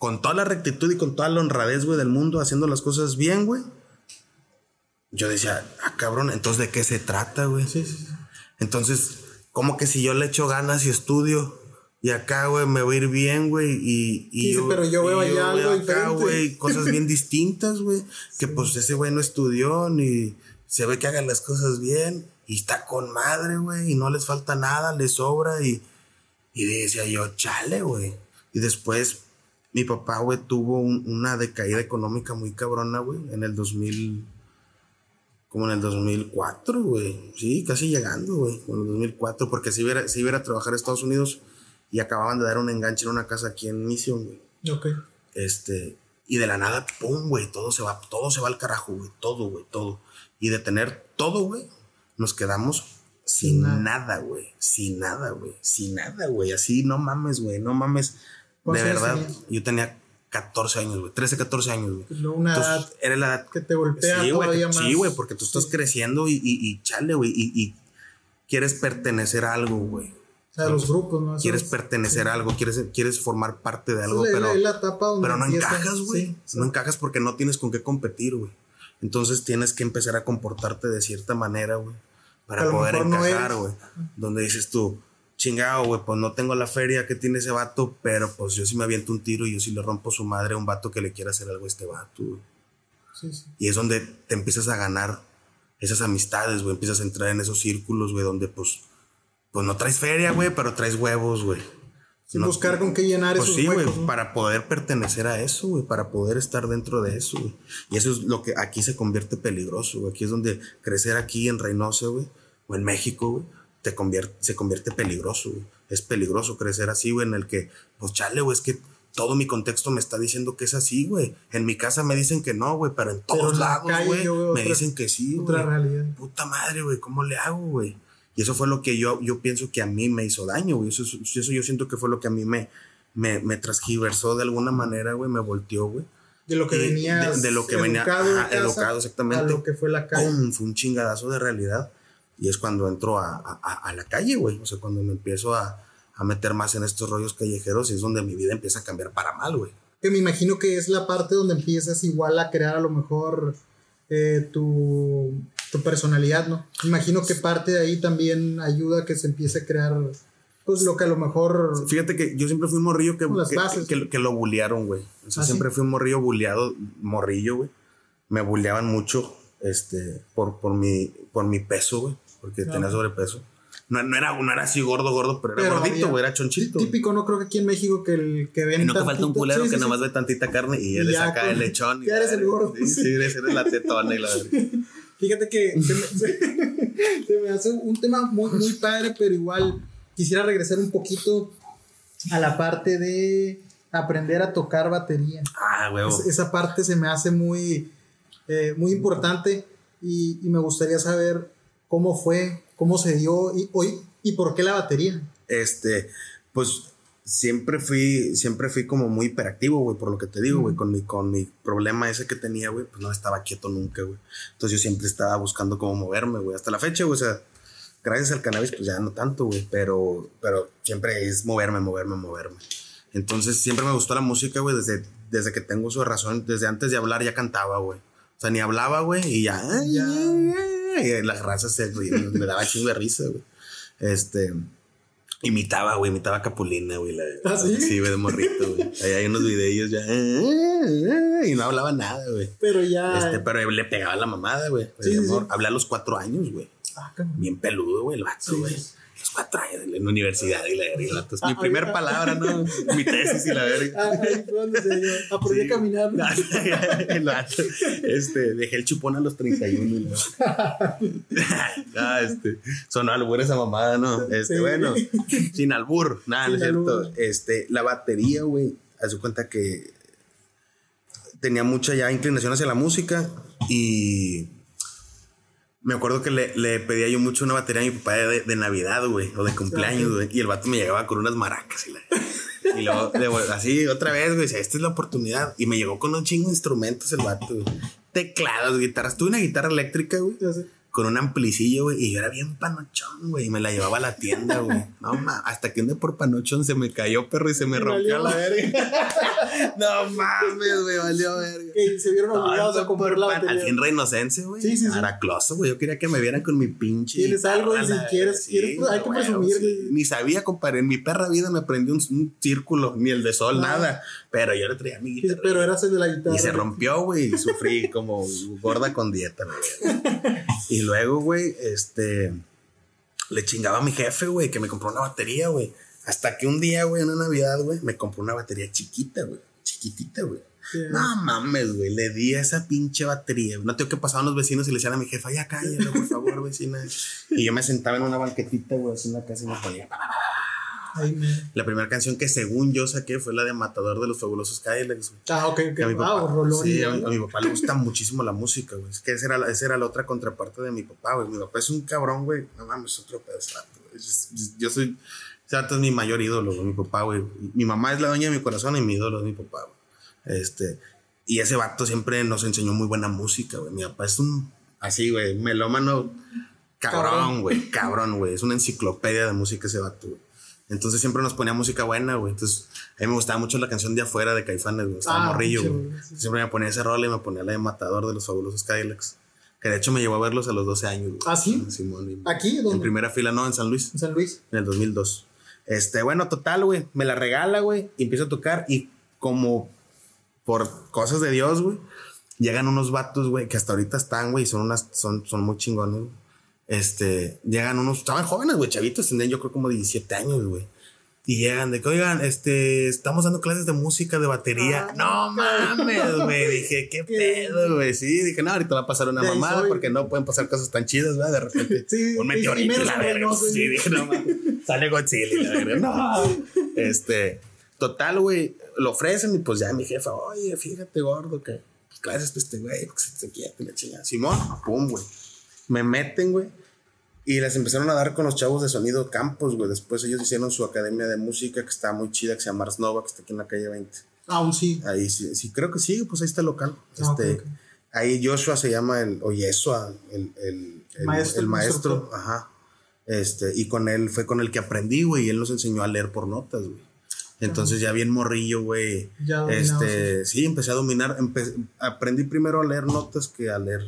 Con toda la rectitud y con toda la honradez, güey, del mundo, haciendo las cosas bien, güey. Yo decía, ah, cabrón, entonces ¿de qué se trata, güey? Sí, sí, sí. Entonces, como que si yo le echo ganas y estudio, y acá, güey, me voy a ir bien, güey. Y, y
sí, pero yo veo allá algo
acá, güey, cosas bien distintas, güey. Que pues ese güey no estudió ni se ve que hagan las cosas bien. Y está con madre, güey. Y no les falta nada, les sobra. Y, y decía yo, chale, güey. Y después mi papá, güey, tuvo una decaída económica muy cabrona, güey. En el 2000 como en el 2004, güey. Sí, casi llegando, güey. En el 2004, porque si iba, si iba a trabajar a Estados Unidos, y acababan de dar un enganche en una casa aquí en Mission, güey. Ok. Este, y de la nada, pum, güey, todo se va, todo se va al carajo, güey, todo, güey, todo. Y de tener todo, güey, nos quedamos sin, nada, güey, sin nada, güey, sin nada, güey, así, no mames, güey, no mames. De verdad, yo tenía 14 años, güey, 13, 14 años, güey.
Una edad
era la edad
que te golpea
sí,
todavía
más. Sí, güey, porque tú estás creciendo y, y, y chale, güey, y, y, quieres pertenecer a algo, güey.
O sea, los grupos, ¿no?
quieres pertenecer a algo, quieres, quieres formar parte de algo, pero, pero no encajas, güey. no encajas porque no tienes con qué competir, güey. Entonces tienes que empezar a comportarte de cierta manera, güey. Para poder encajar, güey. donde dices tú, chingado, güey, pues no tengo la feria que tiene ese vato, pero pues yo sí me aviento un tiro y yo sí le rompo su madre a un vato que le quiera hacer algo a este vato, güey. Sí, sí. Y es donde te empiezas a ganar esas amistades, güey. Empiezas a entrar en esos círculos, güey, donde pues pues no traes feria, güey, pero traes huevos, güey.
Sin buscar con qué llenar
pues sí, güey, para poder pertenecer a eso, güey, para poder estar dentro de eso, güey. Y eso es lo que aquí se convierte peligroso, güey. Aquí es donde crecer aquí en Reynosa, güey, o en México, güey, te convierte, se convierte peligroso, güey. Es peligroso crecer así, güey, en el que, pues chale, güey, es que todo mi contexto me está diciendo que es así, güey. En mi casa me dicen que no, güey, pero en todos lados, güey, me dicen que sí, güey. Otra realidad. Puta madre, güey, ¿cómo le hago, güey? Y eso fue lo que yo, yo pienso que a mí me hizo daño, güey. Eso, eso yo siento que fue lo que a mí me, me, me transgiversó de alguna manera, güey, me volteó, güey.
De lo que venía.
De, lo que venía. educado, exactamente. A
lo que fue la calle.
Fue un chingadazo de realidad. Y es cuando entro a, a, a la calle, güey. O sea, cuando me empiezo a, a meter más en estos rollos callejeros y es donde mi vida empieza a cambiar para mal, güey.
Que me imagino que es la parte donde empiezas igual a crear a lo mejor eh, tu tu personalidad, ¿no? Imagino que parte de ahí también ayuda a que se empiece a crear, pues lo que a lo mejor...
Fíjate que yo siempre fui un morrillo que, que, que, lo bullearon, güey. O sea, ¿Ah, siempre fui un morrillo bulleado, morrillo, güey. Me bulleaban mucho, este, por, por, mi, por mi peso, güey, porque tenía sobrepeso. No, no, era, no era así gordo, gordo, pero, era gordito, güey, era chonchito.
Típico, no creo que aquí en México que el que ven.
Y no te falta un culero que nomás ve tantita carne y él le saca el lechón.
Ya eres el gordo.
Sí, sí, eres, la tetona y la
Fíjate que se me, hace un tema muy, muy padre, pero igual quisiera regresar un poquito a la parte de aprender a tocar batería.
Ah, huevo.
esa parte se me hace muy, eh, muy importante y, me gustaría saber cómo fue, cómo se dio y, hoy, y por qué la batería.
Este, pues siempre fui, siempre fui como muy hiperactivo, güey, por lo que te digo, güey, con mi, con mi problema ese que tenía, güey, pues no estaba quieto nunca, güey. Entonces yo siempre estaba buscando cómo moverme, güey, hasta la fecha, güey, o sea, gracias al cannabis, pues ya no tanto, güey, pero, pero siempre es moverme, moverme, moverme. Entonces siempre me gustó la música, güey, desde, desde que tengo su razón, desde antes de hablar ya cantaba, güey. O sea, ni hablaba, güey, y ya, ya. Y las razas se, me daba chingo de risa, güey. Este, Imitaba, güey, imitaba a Capulina, güey.
¿Ah, sí?
Sí, güey, de morrito, güey. Ahí hay unos videillos ya. Y no hablaba nada, güey.
Pero ya.
Este, pero le pegaba la mamada, güey.
Sí, sí.
Hablé a los cuatro años, güey.
Ah.
Bien peludo, güey, el vato, güey.
sí.
Los cuatro años en la universidad y la verga. vato. Mi primer palabra, ¿no? Mi tesis y la verga.
Ahí fue donde se dio. Aprendí
Sí.
a caminar.
Este, dejé el chupón a los 31. y ah, este, sonó albur esa mamada, ¿no? Este,
Sí.
bueno, sin albur, nada, no es
Sin
cierto. Este, la batería, güey, haz cuenta que tenía mucha ya inclinación hacia la música y me acuerdo que le, le pedía yo mucho una batería a mi papá de, de Navidad, güey, o de cumpleaños, güey, y el vato me llegaba con unas maracas y la... Y luego, de así, otra vez, güey, esta es la oportunidad. Y me llegó con un chingo de instrumentos el vato, güey. Teclados, guitarras. Tuve una guitarra eléctrica, güey. Con un amplicillo, güey. Y yo era bien panochón, güey. Y me la llevaba a la tienda, güey. No, ma, hasta que un día por panochón se me cayó, perro, y se me rompió la verga. no mames, güey, valió verga.
Que se vieron obligados a comprar la
pan- Al
batería.
fin reinocense, güey.
Sí, sí, sí.
Aracloso, güey. Yo quería que me vieran con mi pinche.
Tienes algo y si quieres- pues, hay que presumir.
Ni sabía, compadre. En mi perra vida me aprendí un, un círculo, ni el de sol,
Ah.
nada. Pero yo le traía mi
Sí,
guitarra.
Pero eras el de la guitarra.
Y se rompió, güey, y sufrí como gorda con dieta, güey. Y luego, güey, este, le chingaba a mi jefe, güey, que me compró una batería, güey. Hasta que un día, güey, en una Navidad, güey, me compró una batería chiquita, güey. Chiquitita, güey. No mames, güey, le di a esa pinche batería. No tengo que pasar a los vecinos y le decían a mi jefa, ya cállate, por favor, vecina. Y yo me sentaba en una banquetita, güey, así en la casa y me ponía.
Ay,
La primera canción que según yo saqué fue la de Matador de los Fabulosos Cadillacs.
Ah, ok,
a mi papá,
Ah, rolón.
sí, a, mi, a mi papá le gusta muchísimo la música, güey. Es que esa era, la, esa era la otra contraparte de mi papá, güey. Mi papá es un cabrón, güey. No mames, otro güey. Yo, yo soy. Ese vato es mi mayor ídolo, güey, mi papá, güey. Mi mamá es la dueña de mi corazón y mi ídolo es mi papá, güey. Este. Y ese vato siempre nos enseñó muy buena música, güey. Mi papá es un. Así, güey, melómano.
Cabrón.
Cabrón, güey. Cabrón, güey. Es una enciclopedia de música ese vato, güey. Entonces siempre nos ponía música buena, güey. Entonces a mí me gustaba mucho la canción de afuera de Caifanes, güey. Estaba
Ah,
morrillo, güey.
sí.
Siempre me ponía ese rol y me ponía la de Matador de los fabulosos Cadillacs. Que de hecho me llevó a verlos a los 12 años, güey.
¿Ah, sí?
Simón,
¿Aquí?
En
¿Dónde?
primera fila, no, en San Luis,
En San Luis.
en el 2002. Este, bueno, total, güey. Me la regala, güey. Y empiezo a tocar y como por cosas de Dios, güey. Llegan unos vatos, güey, que hasta ahorita están, güey, y son unas, son, son muy chingones, güey. Este, llegan unos, estaban jóvenes, güey, chavitos, tendrían yo creo como 17 años, güey. Y llegan de que, oigan, este, estamos dando clases de música, de batería.
Ah,
no mames, güey. Dije, qué pedo, güey. Sí, dije, no, ahorita va a pasar una mamada
soy.
porque no pueden pasar cosas tan chidas, ¿verdad? De repente,
Sí,
un meteorito y, la verga. Sí, dije, no mames. Sale Godzilla y la verga. No. Este, total, güey. Lo ofrecen y pues ya mi jefa, oye, fíjate, gordo, que pues, clases de este güey, que se te quiete la chingada. Simón, pum, güey. Me meten, güey. Y les empezaron a dar con los chavos de sonido Campos, güey. Después ellos hicieron su academia de música que está muy chida, que se llama Ars Nova, que está aquí en la calle 20.
Aún sí.
Ahí sí, sí, creo que sí, pues ahí está el local.
Ah,
este. Ahí Joshua se llama el, o Yeshua, el, el, el
Maestro,
el maestro, ajá. Este, y con él fue con el que aprendí, güey, y él nos enseñó a leer por notas, güey. Entonces ya bien morrillo, güey.
Ya
Este, sí, empecé a dominar, empe- aprendí primero a leer notas que a leer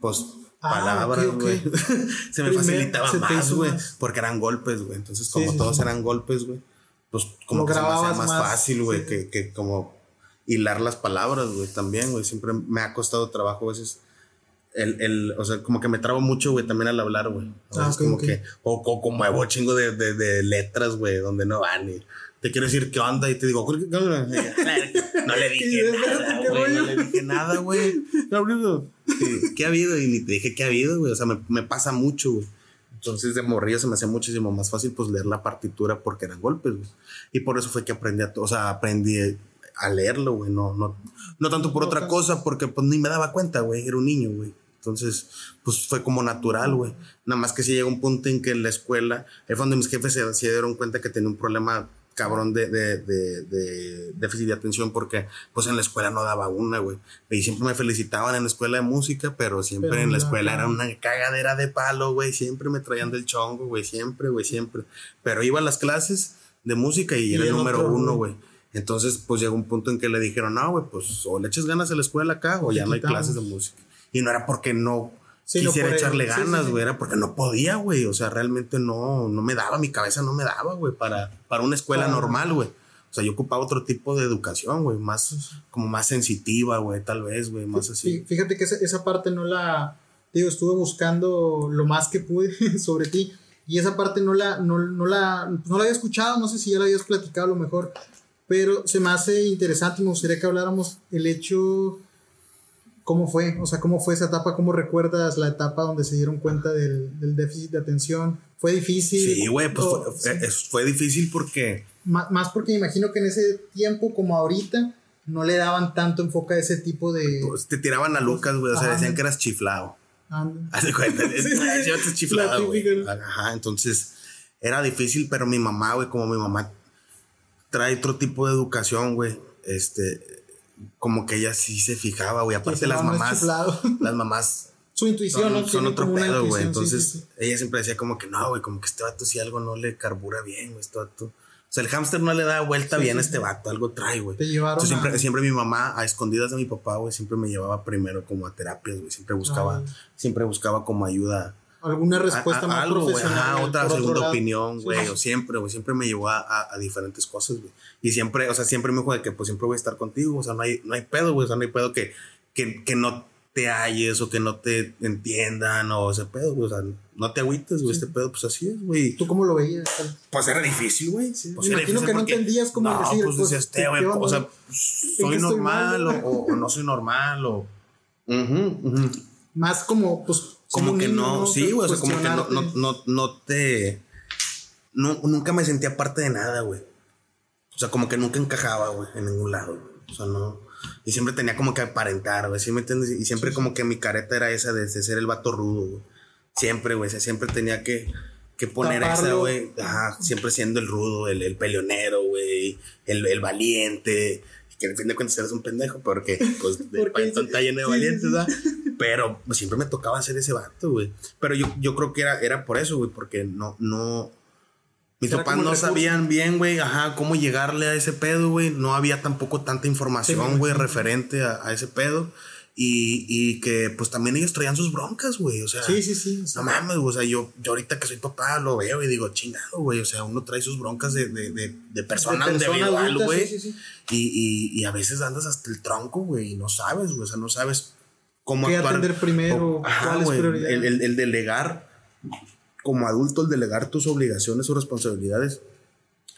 pues
Ah,
palabras, güey. se me
Primer-
facilitaba
se
más, güey, porque eran golpes, güey. Entonces, como
Sí,
todos
sí.
eran golpes, güey, pues como que se me hacía más,
más,
fácil, güey,
sí.
que, que como hilar las palabras, güey, también, güey. Siempre me ha costado trabajo a veces. El, el, o sea, como que me trabo mucho, güey, también al hablar, güey.
Ah,
veces
ok,
como que, o, o como chingo de, de, de letras, güey, donde no van y te quiero decir qué onda y te digo, "¿Qué- onda?" no le dije nada,
verdad, ¿qué
güey, no le dije nada, güey. ¿Qué ha habido? Sí, ¿Qué ha habido? Y ni te dije qué ha habido, güey. O sea, me, me pasa mucho, güey. Entonces de morrillo se me hacía muchísimo más fácil pues leer la partitura porque eran golpes, güey. Y por eso fue que aprendí a, o sea, aprendí a leerlo, güey. No, no, no tanto por
No,
otra cosa, porque pues ni me daba cuenta, güey. Era un niño, güey. Entonces, pues fue como natural, güey. Nada más que si llega un punto en que en la escuela, ahí fue donde mis jefes se, se dieron cuenta que tenía un problema cabrón de, de, de, de, déficit de atención porque pues en la escuela no daba una, güey. Y siempre me felicitaban en la escuela de música, pero siempre en la escuela era una cagadera de palo, güey. Siempre me traían del chongo, güey. Siempre, güey, siempre. Pero iba a las clases de música y, era el número uno, güey. Entonces, pues llegó un punto en que le dijeron, no, güey, pues o le eches ganas a la escuela acá o ya no hay clases de música. Y no era porque no quisiera echarle ganas, güey, era porque no podía, güey. O sea, realmente no, no me daba, mi cabeza no me daba, güey, para, para una escuela normal, güey. O sea, yo ocupaba otro tipo de educación, güey, más, como más sensitiva, güey, tal vez, güey, más así.
Fíjate que esa, esa parte no la, digo, estuve buscando lo más que pude sobre ti y esa parte no la, no, no, la, no la había escuchado, no sé si ya la habías platicado a lo mejor, pero se me hace interesante y me gustaría que habláramos el hecho ¿Cómo fue? O sea, ¿cómo fue esa etapa? ¿Cómo recuerdas la etapa donde se dieron cuenta del, déficit de atención? ¿Fue difícil?
Sí, güey, pues fue, difícil porque...
más porque me imagino que en ese tiempo como ahorita no le daban tanto enfoque a ese tipo de...
Pues te tiraban a Lucas, güey, o sea, decían que eras chiflado. Haz de cuenta, sí, sí, chiflado, güey. Ajá, entonces era difícil, pero mi mamá, güey, como mi mamá trae otro tipo de educación, güey, este como que ella sí se fijaba, güey. Aparte las mamás, las mamás
su intuición
son, son otro pedo, güey. Entonces, ella siempre decía como que no, güey, como que este vato si algo no le carbura bien, güey, este vato. O sea, el hámster no le da vuelta bien a este vato, algo trae, güey. siempre, siempre mi mamá, a escondidas de mi papá, güey, siempre me llevaba primero como a terapias, güey. Siempre buscaba, siempre buscaba como ayuda
alguna respuesta más
algo, profesional. otra segunda opinión, güey, o siempre, güey, siempre me llevó a, a, diferentes cosas, güey. Y siempre, o sea, siempre me dijo de que pues siempre voy a estar contigo, o sea, no hay, no hay pedo, güey, o sea, no hay pedo que, que, que no te halles o que no te entiendan o ese pedo, güey, o sea, no te agüites, güey, este pedo, pues así es, güey.
¿Tú cómo lo veías?
Pues era difícil, güey.
Pues me imagino que no entendías cómo
no,
decir.
Pues, pues decías, güey, o sea, soy normal o, o, no soy normal o...
Más como, pues,
como que no, sí, güey, o sea, como que no, no, no, no te. No, nunca me sentía parte de nada, güey. O sea, como que nunca encajaba, güey, en ningún lado. O sea, no. Y siempre tenía como que aparentar, güey, ¿sí me entiendes? Y siempre como que mi careta era esa de, ser el vato rudo, güey. Siempre, güey, siempre tenía que, que poner esa, güey. Ajá, siempre siendo el rudo, el, el peleonero, güey, el, el valiente que en fin de cuentas eres un pendejo, porque pues el país está lleno de valientes, ¿verdad? Pero pues, siempre me tocaba hacer ese vato, güey. Pero yo, yo creo que era, era por eso, güey, porque no, no. Mis papás no sabían bien, güey, ajá, cómo llegarle a ese pedo, güey. No había tampoco tanta información, güey, referente a, a ese pedo. Y, y, que pues también ellos traían sus broncas, güey. O sea,
sí, sí, sí,
no mames, o sea, yo, yo ahorita que soy papá lo veo y digo, chingado, güey. O sea, uno trae sus broncas de, de, de, de persona individual, güey. Sí, sí, y, y, y, a veces andas hasta el tronco, güey, y no sabes, güey. O sea, no sabes cómo
¿Qué atender primero?
ajá, güey. El, el, el, delegar, como adulto, el delegar tus obligaciones o responsabilidades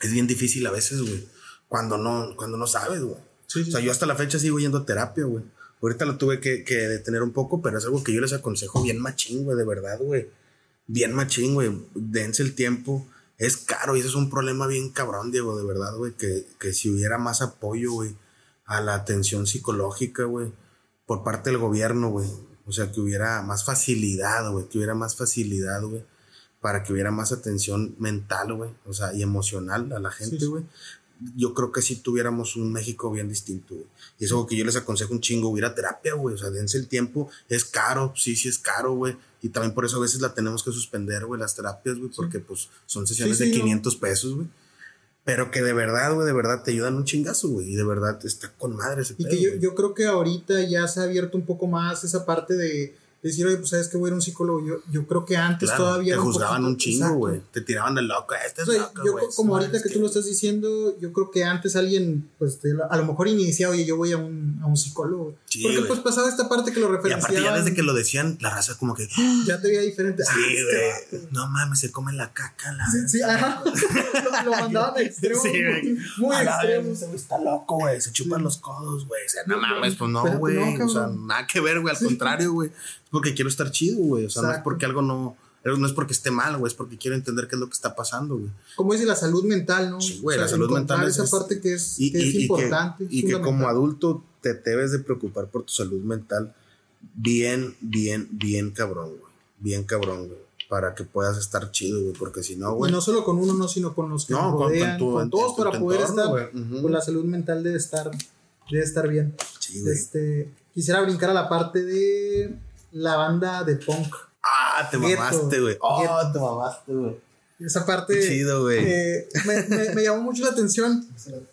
es bien difícil a veces, güey. Cuando no, cuando no sabes, güey. o sea, yo hasta la fecha sigo yendo a terapia, güey. Ahorita lo tuve que, detener un poco, pero es algo que yo les aconsejo bien machín, güey, de verdad, güey. Bien machín, güey. Dense el tiempo. Es caro y ese es un problema bien cabrón, Diego, de verdad, güey. Que, que si hubiera más apoyo, güey, a la atención psicológica, güey, por parte del gobierno, güey. O sea, que hubiera más facilidad, güey. Que hubiera más facilidad, güey. Para que hubiera más atención mental, güey. O sea, y emocional a la gente, güey yo creo que si tuviéramos un México bien distinto, güey. Y es algo que yo les aconsejo un chingo, ir a terapia, güey. O sea, dense el tiempo. Es caro, sí, sí es caro, güey. Y también por eso a veces la tenemos que suspender, güey, las terapias, güey, porque pues son sesiones de 500 pesos, güey. Pero que de verdad, güey, de verdad te ayudan un chingazo, güey. Y de verdad está con madre ese
Y que yo, yo creo que ahorita ya se ha abierto un poco más esa parte de decir, oye, pues sabes que voy a ir a un psicólogo. Yo, yo creo que antes todavía.
Te juzgaban un, chingo, güey. Te tiraban de loco, este es loco,
Yo, como ahorita que, tú lo estás diciendo, yo creo que antes alguien, pues a lo mejor iniciaba, oye, yo voy a un, a un psicólogo. Porque pues pasaba esta parte que lo referenciaban.
Y aparte ya desde que lo decían, la raza como que.
Ya te veía diferente.
Sí, ah, güey. no mames, se come la caca. La
sí, sí, ajá. lo mandaban a extremo. Sí, güey. Muy extremo.
Está loco, güey. Se chupan los codos, güey. O sea, no mames, pues no, güey. o sea, nada que ver, güey. Al contrario, güey porque quiero estar chido, güey. O sea, no es porque algo no. No es porque esté mal, güey, es porque quiero entender qué es lo que está pasando, güey.
Como dice la salud mental, ¿no?
Sí, güey, la salud mental
es. esa parte que es, importante.
y que como adulto te debes de preocupar por tu salud mental bien, bien, bien cabrón, güey. Bien cabrón, güey. para que puedas estar chido, güey, porque si no, güey.
Y no solo con uno, no, sino con los que no, rodean, con, todos para poder estar, con la salud mental debe estar, debe estar bien. Sí, güey. Este, quisiera brincar a la parte de la banda de punk.
Ah, te mamaste, güey. Oh, te mamaste, güey.
Esa parte Chido, eh, me, me, llamó mucho la atención.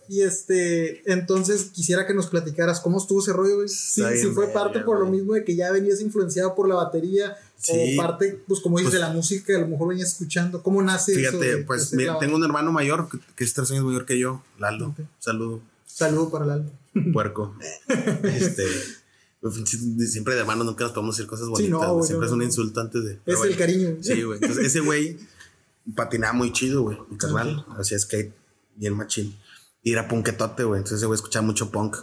Y este, entonces quisiera que nos platicaras cómo estuvo ese rollo, güey. Si, fue parte por lo mismo de que ya venías influenciado por la batería. O parte, pues como dices, pues de la música a lo mejor venías escuchando. ¿Cómo nace
fíjate, eso? pues tengo un hermano mayor que, es tres años mayor que yo, Laldo. Saludo.
Saludo para Laldo.
Puerco. este. Siempre de hermano nunca nos podemos decir cosas bonitas. siempre es un insulto antes de.
Es el cariño.
Sí, güey. Entonces, ese güey patinaba muy chido, güey, mi carnal. Hacía skate bien machín. Y era punketote, güey. Entonces ese güey escuchaba mucho punk.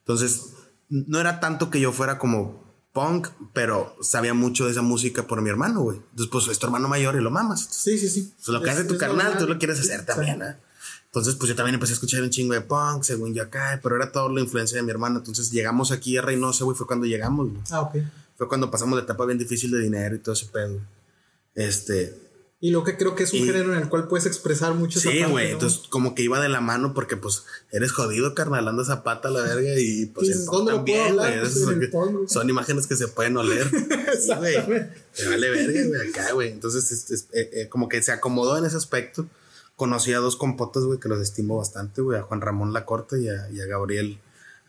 Entonces, no era tanto que yo fuera como punk, pero sabía mucho de esa música por mi hermano, güey. Entonces, pues es tu hermano mayor y lo mamas.
Sí, sí, sí.
Pues, lo que hace tu carnal, tú lo quieres hacer también, ¿eh? Entonces, pues yo también empecé a escuchar un chingo de punk, según yo acá, pero era toda la influencia de mi hermano. Entonces llegamos aquí a Reynosa, güey, fue cuando llegamos, güey.
Ah, ok.
Fue cuando pasamos la etapa bien difícil de dinero y todo ese pedo. Este,
y lo que creo que es un género en el cual puedes expresar mucho
Sí, güey. Entonces, como que iba de la mano porque, pues, eres jodido, carnal, anda zapata la verga y, pues,
¿dónde también, güey.
Son, son, imágenes que se pueden oler. sí, güey. Te vale verga, güey, acá, güey. Entonces, eh, eh, como que se acomodó en ese aspecto. Conocí a dos compotas, güey, que los estimo bastante, güey. A Juan Ramón Lacorte y a, y a Gabriel,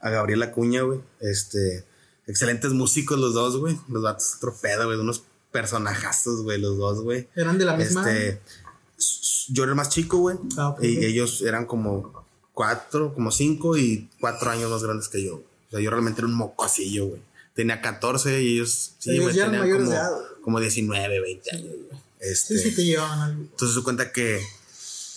a Gabriel Acuña, güey. Este, excelentes músicos los dos, güey. Los vatos otro pedo, güey. Unos personajazos, güey, los dos, güey.
¿Eran de la misma?
Este, yo era el más chico, güey. Ah, y ellos eran como cuatro, como cinco y cuatro años más grandes que yo. O sea, yo realmente era un mocosillo, güey. Tenía 14 y ellos, sí, güey, tenían como, como 19, 20 años, güey. Este,
sí, sí, te llevaban algo.
Entonces se cuenta que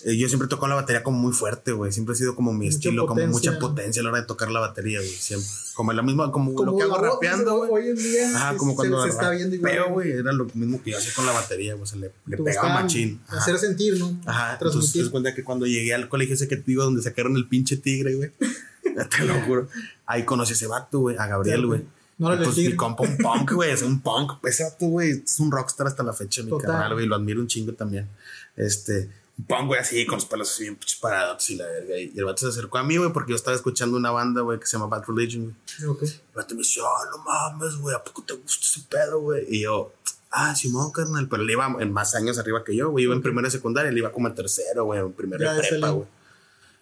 eh, yo siempre toco la batería como muy fuerte, güey. Siempre ha sido como mi estilo, como mucha potencia a la hora de tocar la batería, güey. Siempre. Como la misma, como, lo que hago rapeando, güey.
Hoy en día.
Ajá, como cuando se, está viendo igual. güey. Era lo mismo que yo hacía con la batería, güey. Se le, le pegaba machín.
Hacer sentir, ¿no?
Ajá. Entonces te das cuenta que cuando llegué al colegio ese que te digo, donde sacaron el pinche tigre, güey. te lo juro. Ahí conocí a ese vato, güey. A Gabriel, güey. No pues mi compa un punk, güey, es un punk. Ese vato, güey, es un rockstar hasta la fecha, mi canal, güey. Lo admiro un chingo también. Este, Pon, güey, así, con los pelos así bien parados y la verga. Y el vato se acercó a mí, güey, porque yo estaba escuchando una banda, güey, que se llama Bad Religion, güey.
Okay.
El vato me dice, oh, no mames, güey, ¿a poco te gusta ese pedo, güey? Y yo, ah, Simón, carnal, pero él iba en más años arriba que yo, güey. Iba en primera y secundaria, él iba como en tercero, güey, en primera de prepa, güey.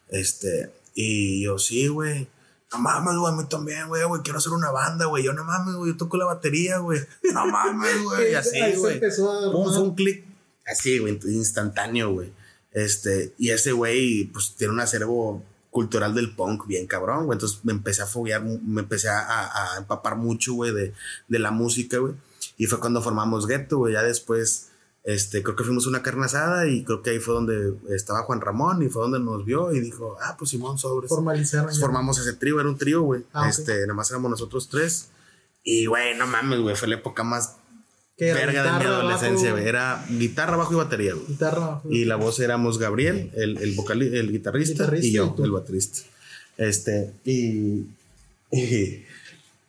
Este, y yo, sí, güey. No mames, güey, a mí también, güey, güey, quiero hacer una banda, güey. Yo no mames, güey, yo toco la batería, güey. No mames, güey. Y así, güey. Pum, fue un clic así, güey, instantáneo, güey. Este, y ese güey, pues tiene un acervo cultural del punk bien cabrón, güey. Entonces me empecé a foguear, me empecé a, empapar mucho, güey, de, de, la música, güey. Y fue cuando formamos Ghetto, güey. Ya después, este, creo que fuimos una carne asada y creo que ahí fue donde estaba Juan Ramón y fue donde nos vio y dijo, ah, pues Simón, sobres.
Formalizaron.
formamos ese trío, era un trío, güey. Ah, este, nada más éramos nosotros tres. Y, güey, no mames, güey, fue la época más verga de mi adolescencia, güey. Era guitarra, bajo y batería, güey.
Guitarra, bajo.
Y la voz éramos Gabriel, el, el, vocal, el guitarrista, y yo, el baterista. Este, y.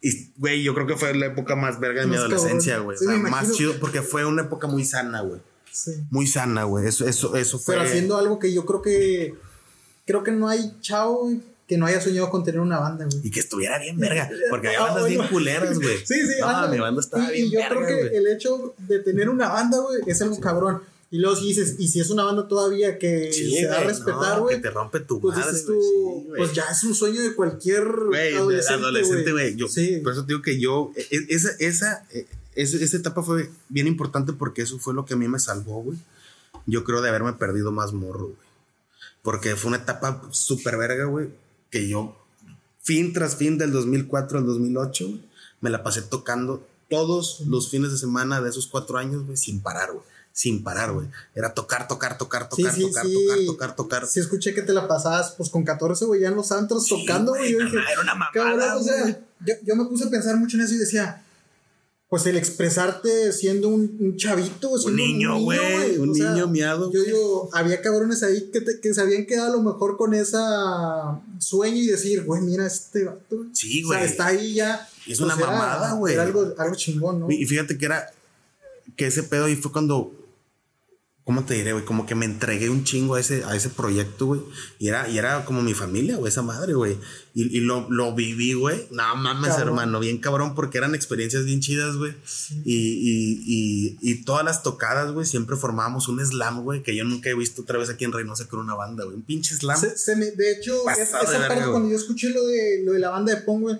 Y, güey, yo creo que fue la época más verga de mi adolescencia, güey. o sea, más chido, porque fue una época muy sana, güey. Sí. Muy sana, güey. Eso, eso, eso fue.
Pero haciendo algo que yo creo que. Creo que no hay chao, que no haya soñado con tener una banda, güey.
Y que estuviera bien verga, porque había bandas bien culeras, güey.
Sí, sí,
no, mi banda estaba bien
Y yo creo que el hecho de tener una banda, güey, es algo cabrón. Y luego si dices, y si es una banda todavía que se da a respetar, güey.
que te rompe tu
pues
madre,
tú, Pues ya es un sueño de cualquier
güey, adolescente, güey. Sí. Por eso te digo que yo, e, e, esa, esa, e, esa, esa etapa fue bien importante porque eso fue lo que a mí me salvó, güey. Yo creo de haberme perdido más morro, güey. Porque fue una etapa súper verga, güey que yo, fin tras fin del 2004 al 2008, me la pasé tocando todos los fines de semana de esos cuatro años, güey, sin parar, güey. Sin parar, güey. Era tocar, tocar, tocar, tocar, tocar, tocar, tocar, tocar.
Sí, escuché que te la pasabas, pues con 14, güey, ya en los antros tocando, güey.
Era una mamada,
o sea, yo, yo me puse a pensar mucho en eso y decía, pues el expresarte siendo un, chavito,
un niño, güey, un niño, miado.
Yo digo, había cabrones ahí que, que se habían quedado a lo mejor con esa sueño y decir, güey, mira este vato.
Sí, güey.
O sea, está ahí ya.
Es una mamada, güey.
Era algo, algo chingón, ¿no?
Y fíjate que era que ese pedo ahí fue cuando ¿cómo te diré, güey? Como que me entregué un chingo a ese, a ese proyecto, güey. Y era, y era como mi familia, güey, esa madre, güey. Y, y lo, lo, viví, güey. No mames, hermano, bien cabrón, porque eran experiencias bien chidas, güey. Y, y, y, todas las tocadas, güey, siempre formábamos un slam, güey, que yo nunca he visto otra vez aquí en Reynosa con una banda, güey. Un pinche slam.
Se, me, de hecho, esa parte, cuando yo escuché lo de, lo de la banda de Pong, güey,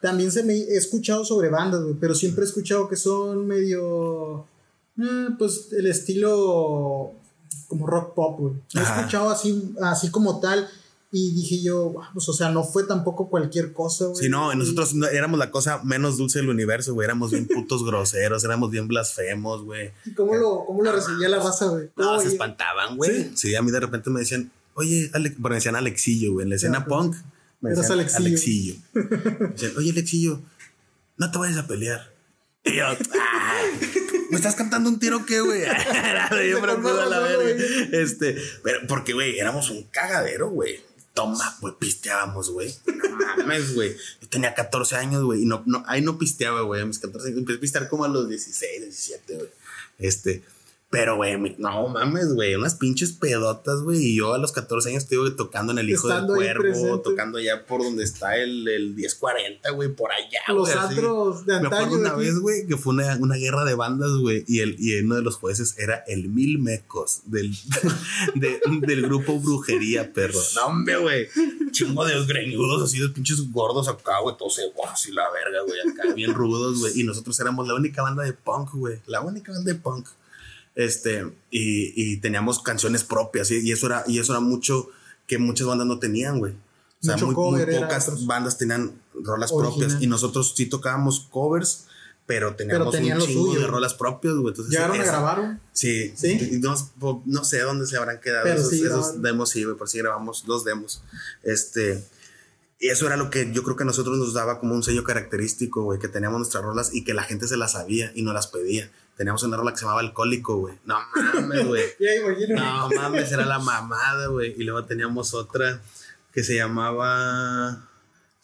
también se me he escuchado sobre bandas, güey, pero siempre he escuchado que son medio eh, pues el estilo como rock pop, güey. He escuchado así, así como tal. Y dije yo, pues, o sea, no fue tampoco cualquier cosa, güey.
Sí, no, nosotros éramos la cosa menos dulce del universo, güey. Éramos bien putos groseros, éramos bien blasfemos, güey.
¿Y cómo lo, cómo lo recibía la raza, güey?
No, se espantaban, güey. ¿Sí? a mí de repente me decían, oye, Alex, me decían Alexillo, güey. En la escena punk, me decían Alexillo. Alexillo. me decían, oye, Alexillo, no te vayas a pelear. Y yo, ¿me estás cantando un tiro qué, güey? yo me la verga. Este, pero porque, güey, éramos un cagadero, güey. Toma, güey, pisteábamos, güey. No mames, güey. Yo tenía 14 años, güey, y no, no, ahí no pisteaba, güey. A mis 14 años empecé a pistear como a los 16, 17, güey. Este, pero, güey, no mames, güey, unas pinches pedotas, güey. Y yo a los 14 años estuve tocando en el Hijo del Cuervo, tocando allá por donde está el, el 1040, güey, por allá,
Los otros de antaño.
Me acuerdo una vez, güey, que fue una, una, guerra de bandas, güey. Y, el, y uno de los jueces era el Mil Mecos del, del grupo Brujería, perro. No, hombre, güey. Chingo de greñudos, así de pinches gordos acá, güey. Todos así la verga, güey. Acá bien rudos, güey. Y nosotros éramos la única banda de punk, güey. La única banda de punk. Este, y, y teníamos canciones propias, y eso era, y eso era mucho que muchas bandas no tenían, güey. O sea, muy, pocas bandas tenían rolas propias. Y nosotros sí tocábamos covers, pero teníamos un chingo de rolas propias, güey. Entonces,
¿Llegaron a grabaron?
Sí. ¿Sí? No, no, sé dónde se habrán quedado esos, esos demos, sí, güey, por si grabamos dos demos. Este. Y eso era lo que yo creo que a nosotros nos daba como un sello característico, güey, que teníamos nuestras rolas y que la gente se las sabía y no las pedía. Teníamos una rola que se llamaba Alcohólico, güey. No mames, güey. no mames, era la mamada, güey. Y luego teníamos otra que se llamaba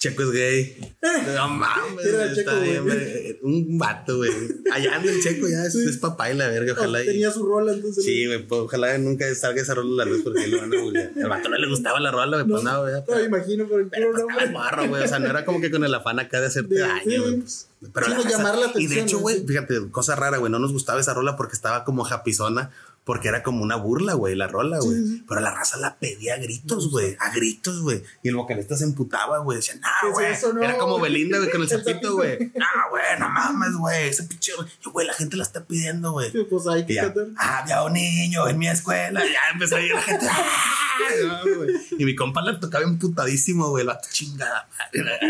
Checo es gay. No mames, está bien, güey. Un vato, güey. Allá en el Checo ya es, es papá y la verga, ojalá.
tenía su rola entonces.
Sí, güey, pues, ojalá nunca salga esa rola a la luz porque lo van a bullear. Al vato no le gustaba la rola, güey, pues nada, güey.
No, me imagino, pero,
pero no, güey. barro, güey. O sea, no era como que con el afán acá de hacerte daño, güey. Pues. Pero
la llamar la atención.
Y de hecho, güey, fíjate, cosa rara, güey, no nos gustaba esa rola porque estaba como japizona porque era como una burla, güey, la rola, güey. Pero la raza la pedía a gritos, güey, a gritos, güey. Y el vocalista se emputaba, güey. Decía, no, güey. era como Belinda, güey, con el sapito, güey. No, güey, no mames, güey. Ese pinche, güey. güey, la gente la está pidiendo, güey.
Sí, pues hay que
Ah, había un niño en mi escuela. Ya empezó a ir la gente. ¡Ah! y mi compa la tocaba emputadísimo, güey. Vato chingada.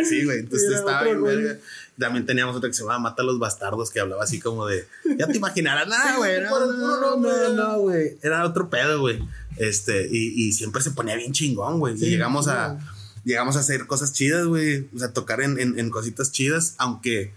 Así, güey. Entonces estaba bien, güey. También teníamos otra que se llamaba Mata a los bastardos, que hablaba así como de. Ya te imaginarás, nada, güey. No, no, no, güey. Era otro pedo, güey. Este, y, y, siempre se ponía bien chingón, güey. y llegamos a. Llegamos a hacer cosas chidas, güey. O sea, tocar en, en, en cositas chidas, aunque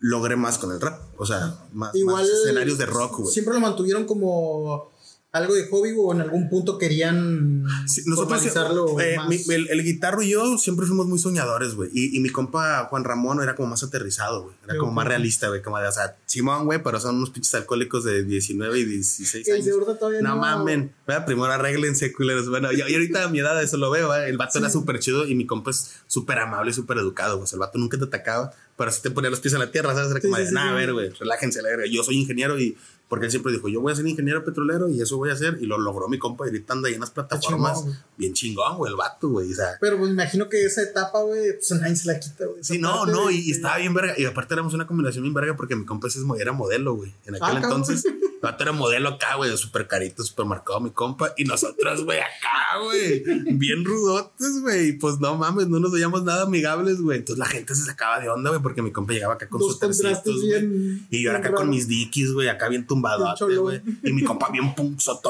logré más con el rap. O sea, más, Igual, más escenarios de rock, güey.
Siempre lo mantuvieron como algo de hobby o en algún punto querían
sí, formalizarlo eh, el, guitarro y yo siempre fuimos muy soñadores, güey. Y, y, mi compa Juan Ramón era como más aterrizado, güey. Era como más realista, güey. Como de, o sea, Simón, güey, pero son unos pinches alcohólicos de 19 y 16 años.
Todavía
no,
no
mamen. Primero arreglense, culeros. Bueno, y, ahorita a mi edad eso lo veo, güey. El vato era súper chido y mi compa es súper amable y súper educado, güey. el vato nunca te atacaba, pero si te ponía los pies en la tierra, ¿sabes? Era como de, nada, a ver, güey, relájense, la verga. Yo soy ingeniero y porque él siempre dijo, yo voy a ser ingeniero petrolero y eso voy a hacer. Y lo logró mi compa gritando ahí en las plataformas. bien chingón, güey, el vato, güey. O sea,
Pero pues imagino que esa etapa, güey, pues nadie se la quita, güey.
Sí, no, no, y, estaba bien verga. Y aparte éramos una combinación bien verga porque mi compa era modelo, güey. En aquel ah, entonces, el vato era modelo acá, güey, súper carito, súper marcado mi compa. Y nosotros, güey, acá, güey, bien rudotes, güey. Pues no mames, no nos veíamos nada amigables, güey. Entonces la gente se sacaba de onda, güey, porque mi compa llegaba acá con sus tercitos, güey. Y yo era acá con mis dikis, güey, acá bien tumbado, güey. Y mi compa bien punzo,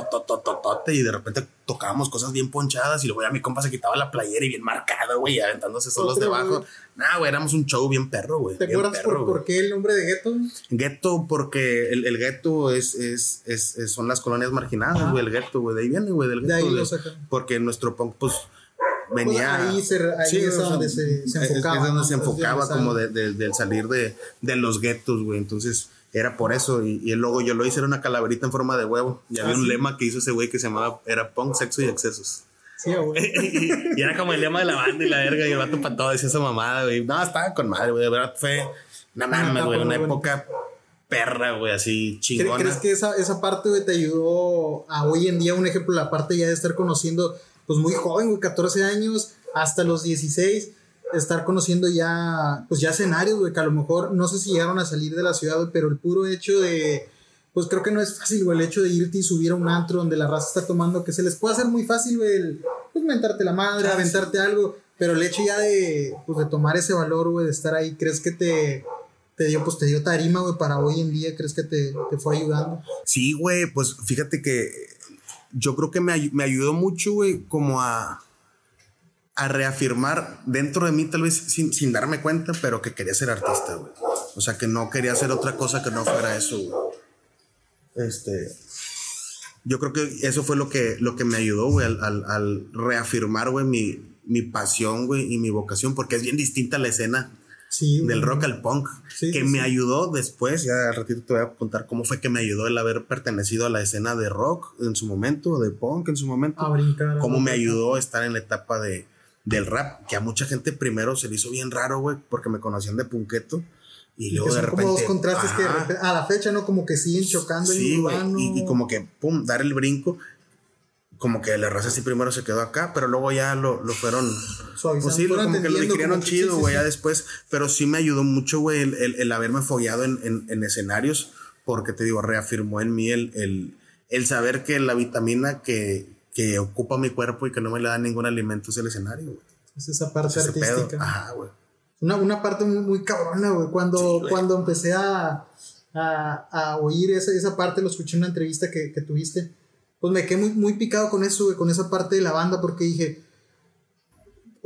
y de repente tocábamos cosas bien ponchadas y luego ya mi compa se quitaba la playera y bien marcado, güey, aventándose solos debajo. Nah, güey, éramos un show bien perro, güey.
¿Te acuerdas por, qué el nombre de gueto?
Gueto porque el, el gueto es, es, es, son las colonias marginadas, güey, el gueto, güey, de ahí viene, güey, del gueto. De ahí porque nuestro punk, pues venía.
Pues ahí, es donde se, enfocaba.
Es, donde se enfocaba como de, del salir de, de los guetos, güey. Entonces, era por eso. Y, y luego yo lo hice, era una calaverita en forma de huevo. Y había
Ah,
un
sí.
lema que hizo ese güey que se llamaba, era punk, sexo y excesos.
Sí, güey.
y era como el lema de la banda y la verga, y el vato para todo decía esa mamada, güey. No, estaba con madre, güey. De verdad fue una
Ah,
mames, güey. Una época perra, güey, así
¿Cre-
chingona.
¿Crees que esa, esa parte, güey, te ayudó a hoy en día, un ejemplo, la parte ya de estar conociendo, pues muy joven, güey, 14 años, hasta los 16, estar conociendo ya, pues ya escenarios, güey, que a lo mejor, no sé si llegaron a salir de la ciudad, güey, pero el puro hecho de, pues creo que no es fácil, güey, el hecho de irte y subir a un antro donde la raza está tomando, que se les puede hacer muy fácil, güey, el, pues mentarte la madre, aventarte algo, pero el hecho ya de, pues de tomar ese valor, güey, de estar ahí, ¿crees que te... Te dio, pues te dio tarima, güey, para hoy en día, ¿crees que te, te fue ayudando?
Sí, güey, pues fíjate que yo creo que me, me ayudó mucho, güey, como a, a reafirmar dentro de mí, tal vez sin, sin darme cuenta, pero que quería ser artista, güey. O sea, que no quería hacer otra cosa que no fuera eso, güey. Este. Yo creo que eso fue lo que, lo que me ayudó, güey, al, al- al reafirmar, güey, mi, mi pasión, güey, y mi vocación, porque es bien distinta la escena
Sí,
del rock al punk,
Sí,
que
sí,
me ayudó después, ya al ratito te voy a contar cómo fue que me ayudó el haber pertenecido a la escena de rock en su momento, de punk en su momento,
A brincar.
cómo me ayudó estar en la etapa de, del rap, que a mucha gente primero se le hizo bien raro, güey, porque me conocían de punqueto, y
Y
luego
que
de
son
repente...
como dos contrastes que de repente- a la fecha, ¿no? Como que siguen chocando
Sí, güey.
urbano.
Y, y como que, pum, dar el brinco. Como que la raza sí primero se quedó acá, pero luego ya lo, lo fueron.
Suavizando,
Pues sí,
fueron
como que lo
que
chido,
sí,
güey,
sí.
ya después. Pero sí me ayudó mucho, güey, el, el- el haberme follado en, en- en escenarios, porque te digo, reafirmó en mí el, el, el saber que la vitamina que, que ocupa mi cuerpo y que no me le da ningún alimento es el escenario, güey.
Es esa parte
pedo.
artística.
Ajá, güey.
Una, una parte muy, muy cabrona, güey. Cuando,
Sí, güey.
cuando empecé a, a, a oír esa, esa parte, lo escuché en una entrevista que, que tuviste, pues me quedé muy, muy picado con eso, güey, con esa parte de la banda, porque dije,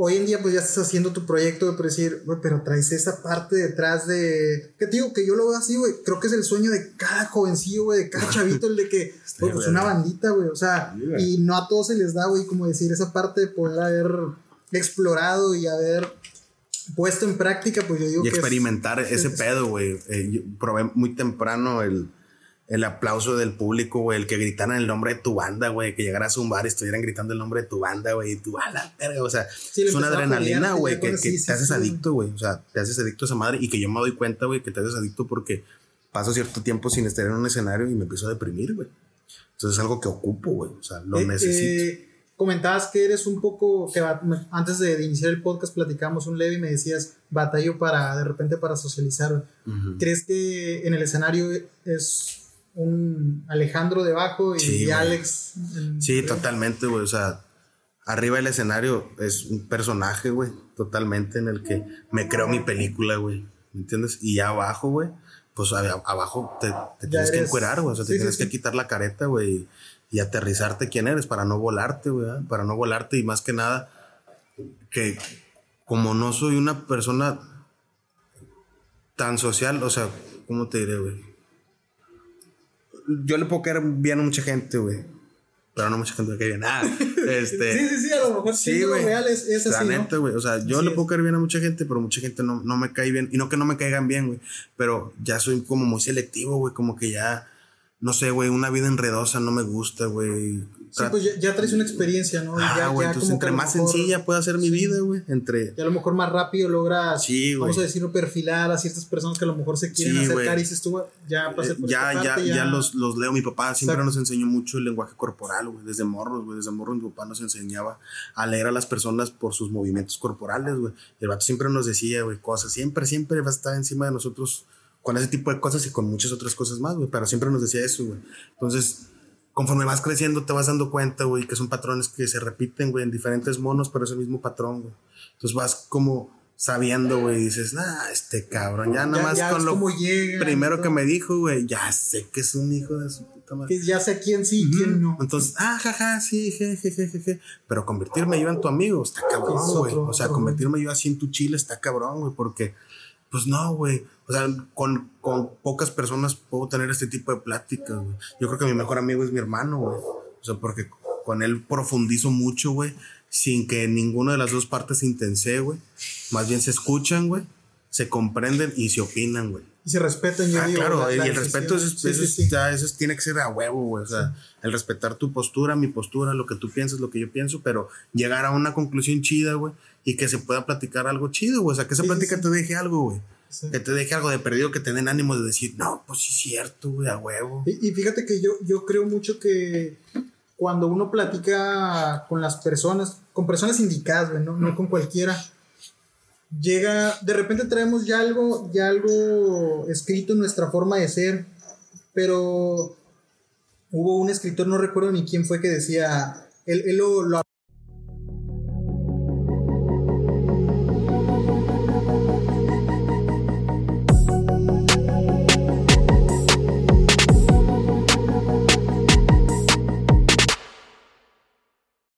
hoy en día pues ya estás haciendo tu proyecto, pero decir, güey, pero traes esa parte detrás de... Que te digo, que yo lo veo así, güey, creo que es el sueño de cada jovencillo, güey, de cada chavito, el de que, güey, pues una bandita, güey, o sea, y no a todos se les da, güey, como decir, esa parte de poder haber explorado y haber puesto en práctica, pues yo digo
y
que es-
experimentar ese
es-
pedo, güey. Eh, yo probé muy temprano el, el aplauso del público, güey, el que gritaran el nombre de tu banda, güey, que llegaras a un bar y estuvieran gritando el nombre de tu banda, güey, y tú, a la verga, o sea,
Sí,
es una adrenalina, güey, que,
con-
que
sí,
te
sí,
haces adicto, güey, o sea, te haces adicto a esa madre y que yo me doy cuenta, güey, que te haces adicto porque paso cierto tiempo sin estar en un escenario y me empiezo a deprimir, güey. Entonces es algo que ocupo, güey, o sea, lo
Eh,
necesito.
eh, comentabas que eres un poco, que antes de, de iniciar el podcast platicamos un leve y me decías, batallo para, de repente para socializar. güey. ¿Crees que en el escenario es un Alejandro debajo y,
Sí,
y
güey.
Alex? en-
Sí, totalmente, güey. O sea, arriba del escenario es un personaje, güey, totalmente en el que me creo mi película, güey. ¿Me entiendes? Y ya abajo, güey, pues a- abajo te, te tienes que encuerar, güey. O sea, te
sí,
tienes
sí.
que quitar la careta, güey, y, y aterrizarte quién eres para no volarte, güey. Para no volarte y más que nada, que como no soy una persona tan social, o sea, ¿cómo te diré, güey? Yo le puedo caer bien a mucha gente, güey. Pero no mucha gente me cae bien. Ah, este.
Sí, sí, sí, a lo mejor
Sí, güey.
real es, así, ¿no?
neta, güey. O sea, yo
Así
le puedo caer bien a mucha gente, pero mucha gente no, no me cae bien. Y no que no me caigan bien, güey. Pero ya soy como muy selectivo, güey. Como que ya, no sé, güey, una vida enredosa no me gusta, güey.
Sí, pues ya, ya traes una experiencia, ¿no?
Ah,
ya,
güey.
ya
Entonces,
como
entre más
mejor-
sencilla pueda ser mi vida, güey. Entre.
Y a lo mejor más rápido logras,
Sí,
vamos a decirlo, perfilar a ciertas personas que a lo mejor se quieren acercar y dices tú, ya pasé por
ya,
esta
ya,
parte,
ya, los, los leo. Mi papá siempre
Exacto.
nos enseñó mucho el lenguaje corporal, güey. Desde morros, güey. Desde morros mi papá nos enseñaba a leer a las personas por sus movimientos corporales, güey. Y el vato siempre nos decía, güey, cosas. Siempre, siempre va a estar encima de nosotros con ese tipo de cosas y con muchas otras cosas más, güey. Pero siempre nos decía eso, güey. Entonces, conforme vas creciendo, te vas dando cuenta, güey, que son patrones que se repiten, güey, en diferentes monos, pero es el mismo patrón, güey. Entonces vas como sabiendo, güey, y dices, nah, este cabrón, ya nada más
ya
con lo
llega y
primero
todo.
que me dijo, güey, ya sé que es un hijo de su puta madre.
Que ya sé quién sí, quién no.
Entonces, ah, jaja, sí, jejeje, jeje. Pero convertirme yo en tu amigo está cabrón, güey. O sea, convertirme yo así en tu chile está cabrón, güey, porque, pues no, güey. O sea, con, con pocas personas puedo tener este tipo de pláticas, güey. Yo creo que mi mejor amigo es mi hermano, güey. O sea, porque con él profundizo mucho, güey, sin que ninguna de las dos partes se intense, güey. Más bien se escuchan, güey. se comprenden y se opinan, güey.
Y se respetan, yo
ah,
digo.
Claro, y el respeto es, eso tiene que ser a huevo, güey. O sea, el respetar tu postura, mi postura, lo que tú piensas, lo que yo pienso, pero llegar a una conclusión chida, güey, y que se pueda platicar algo chido, güey. O sea, que esa plática te deje algo, güey. Que te deje algo de perdido, que te den ánimo de decir, no, pues sí es cierto, güey, a huevo.
Y, fíjate que yo, yo creo mucho que cuando uno platica con las personas, con personas indicadas, güey, no, no con cualquiera, llega, de repente traemos ya algo, ya algo escrito en nuestra forma de ser, pero hubo un escritor, no recuerdo ni quién fue, que decía, él, él lo, lo